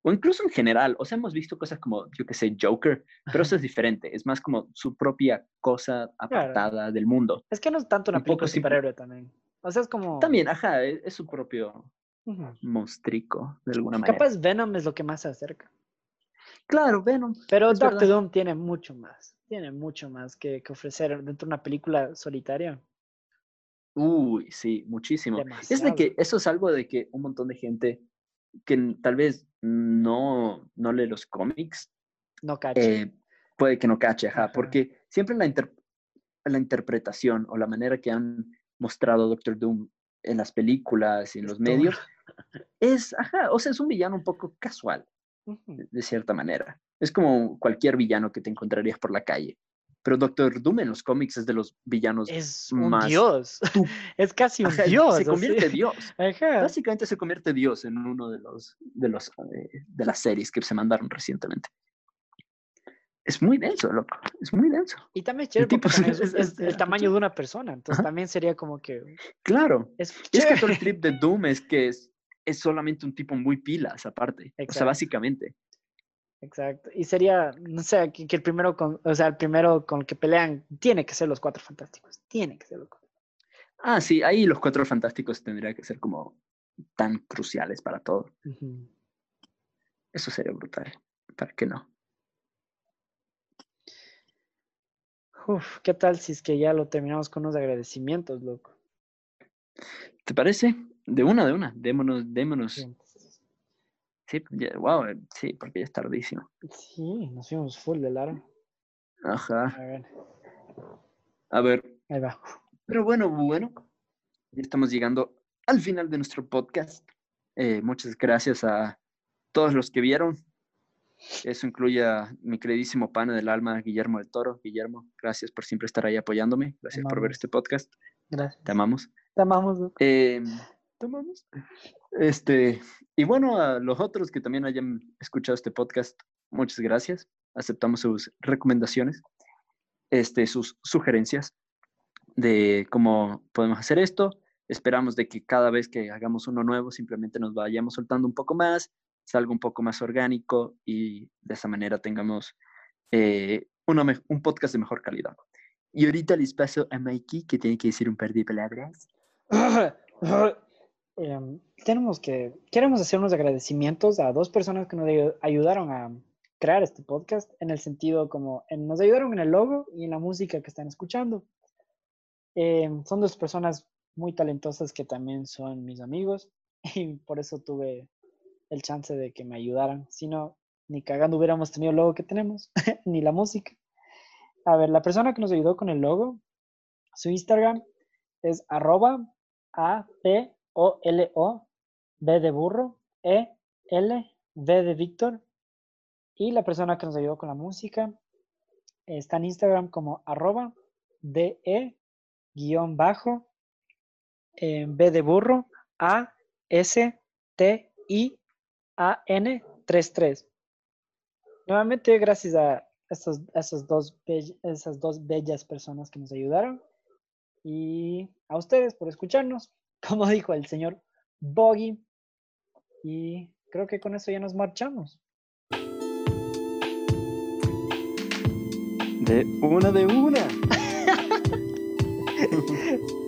Speaker 1: o incluso en general, o sea, hemos visto cosas como, yo qué sé, Joker, pero eso es diferente, es más como su propia cosa apartada del mundo.
Speaker 2: Es que no es tanto una
Speaker 1: Un
Speaker 2: película de superhéroe también. O sea, es como...
Speaker 1: También, ajá, es, es su propio
Speaker 2: Ujú.
Speaker 1: monstrico, de alguna manera.
Speaker 2: Capaz Venom es lo que más se acerca.
Speaker 1: Claro, Venom.
Speaker 2: Pero Doctor
Speaker 1: verdad.
Speaker 2: Doom tiene mucho más. Tiene mucho más que, que ofrecer dentro de una película solitaria.
Speaker 1: Uy, sí, muchísimo. Es de
Speaker 2: Demasiado.
Speaker 1: que eso es algo de que un montón de gente que tal vez no, no lee los cómics,
Speaker 2: No cacho.
Speaker 1: eh, puede que no cache, ajá,
Speaker 2: Ajá.
Speaker 1: porque siempre la, inter- la interpretación o la manera que han mostrado Doctor Doom en las películas y en los medios es, ajá, o sea, es un villano un poco casual, de cierta manera. Es como cualquier villano que te encontrarías por la calle. Pero Doctor Doom en los cómics es de los villanos
Speaker 2: Es un
Speaker 1: más
Speaker 2: dios.
Speaker 1: tú-
Speaker 2: Es casi un
Speaker 1: Ajá,
Speaker 2: dios.
Speaker 1: se convierte en Dios.
Speaker 2: Ajá.
Speaker 1: Básicamente se convierte Dios en uno de los de los eh, de las series que se mandaron recientemente. es muy denso, loco. Es muy denso.
Speaker 2: Y también es chévere es, el tamaño de una persona. Entonces también sería como que.
Speaker 1: Claro. Es, es que todo el trip de Doom es que es, es solamente un tipo muy pilas, aparte. O sea, básicamente.
Speaker 2: Exacto. Y sería, no sé, que, el primero con, o sea, el primero con el que pelean tiene que ser los cuatro fantásticos. Tiene que ser los cuatro.
Speaker 1: Ah, sí, ahí los cuatro fantásticos tendría que ser como tan cruciales para todo. Eso sería brutal. ¿Para qué no?
Speaker 2: Uf, ¿qué tal si es que ya lo terminamos con unos agradecimientos, loco?
Speaker 1: ¿Te parece? De una, de una. Démonos, démonos. Sí, wow, eh, sí, porque ya es tardísimo.
Speaker 2: Sí, nos fuimos full de largo.
Speaker 1: Ajá. A ver. A ver.
Speaker 2: Ahí va.
Speaker 1: Pero bueno, bueno, ya estamos llegando al final de nuestro podcast. Eh, muchas gracias a todos los que vieron, eso incluye a mi queridísimo pana del alma, Guillermo del Toro. Guillermo, gracias por siempre estar ahí apoyándome. Gracias por ver este podcast.
Speaker 2: Gracias.
Speaker 1: Te amamos.
Speaker 2: Te amamos.
Speaker 1: Eh, Te amamos. Este, y bueno, a los otros que también hayan escuchado este podcast, muchas gracias. Aceptamos sus recomendaciones, este, sus sugerencias de cómo podemos hacer esto. Esperamos de que cada vez que hagamos uno nuevo simplemente nos vayamos soltando un poco más, salga un poco más orgánico y de esa manera tengamos eh, un podcast de mejor calidad. Y ahorita les paso a Mikey que tiene que decir un par de palabras.
Speaker 2: Em, tenemos que, queremos hacer unos agradecimientos a dos personas que nos ayudaron a crear este podcast en el sentido como nos ayudaron en el logo y en la música que están escuchando. Em, son dos personas muy talentosas que también son mis amigos y por eso tuve el chance de que me ayudaran. Si no, ni cagando hubiéramos tenido el logo que tenemos, ni la música. A ver, la persona que nos ayudó con el logo, su Instagram es arroba A P O L O B de burro E L V de Víctor. Y la persona que nos ayudó con la música está en Instagram como arroba D E guion bajo eh, B de burro A S T I AN33. Nuevamente, gracias a dos esas dos bellas personas que nos ayudaron y a ustedes por escucharnos, como dijo el señor Boggy. Y creo que con eso ya nos marchamos.
Speaker 1: De una de una.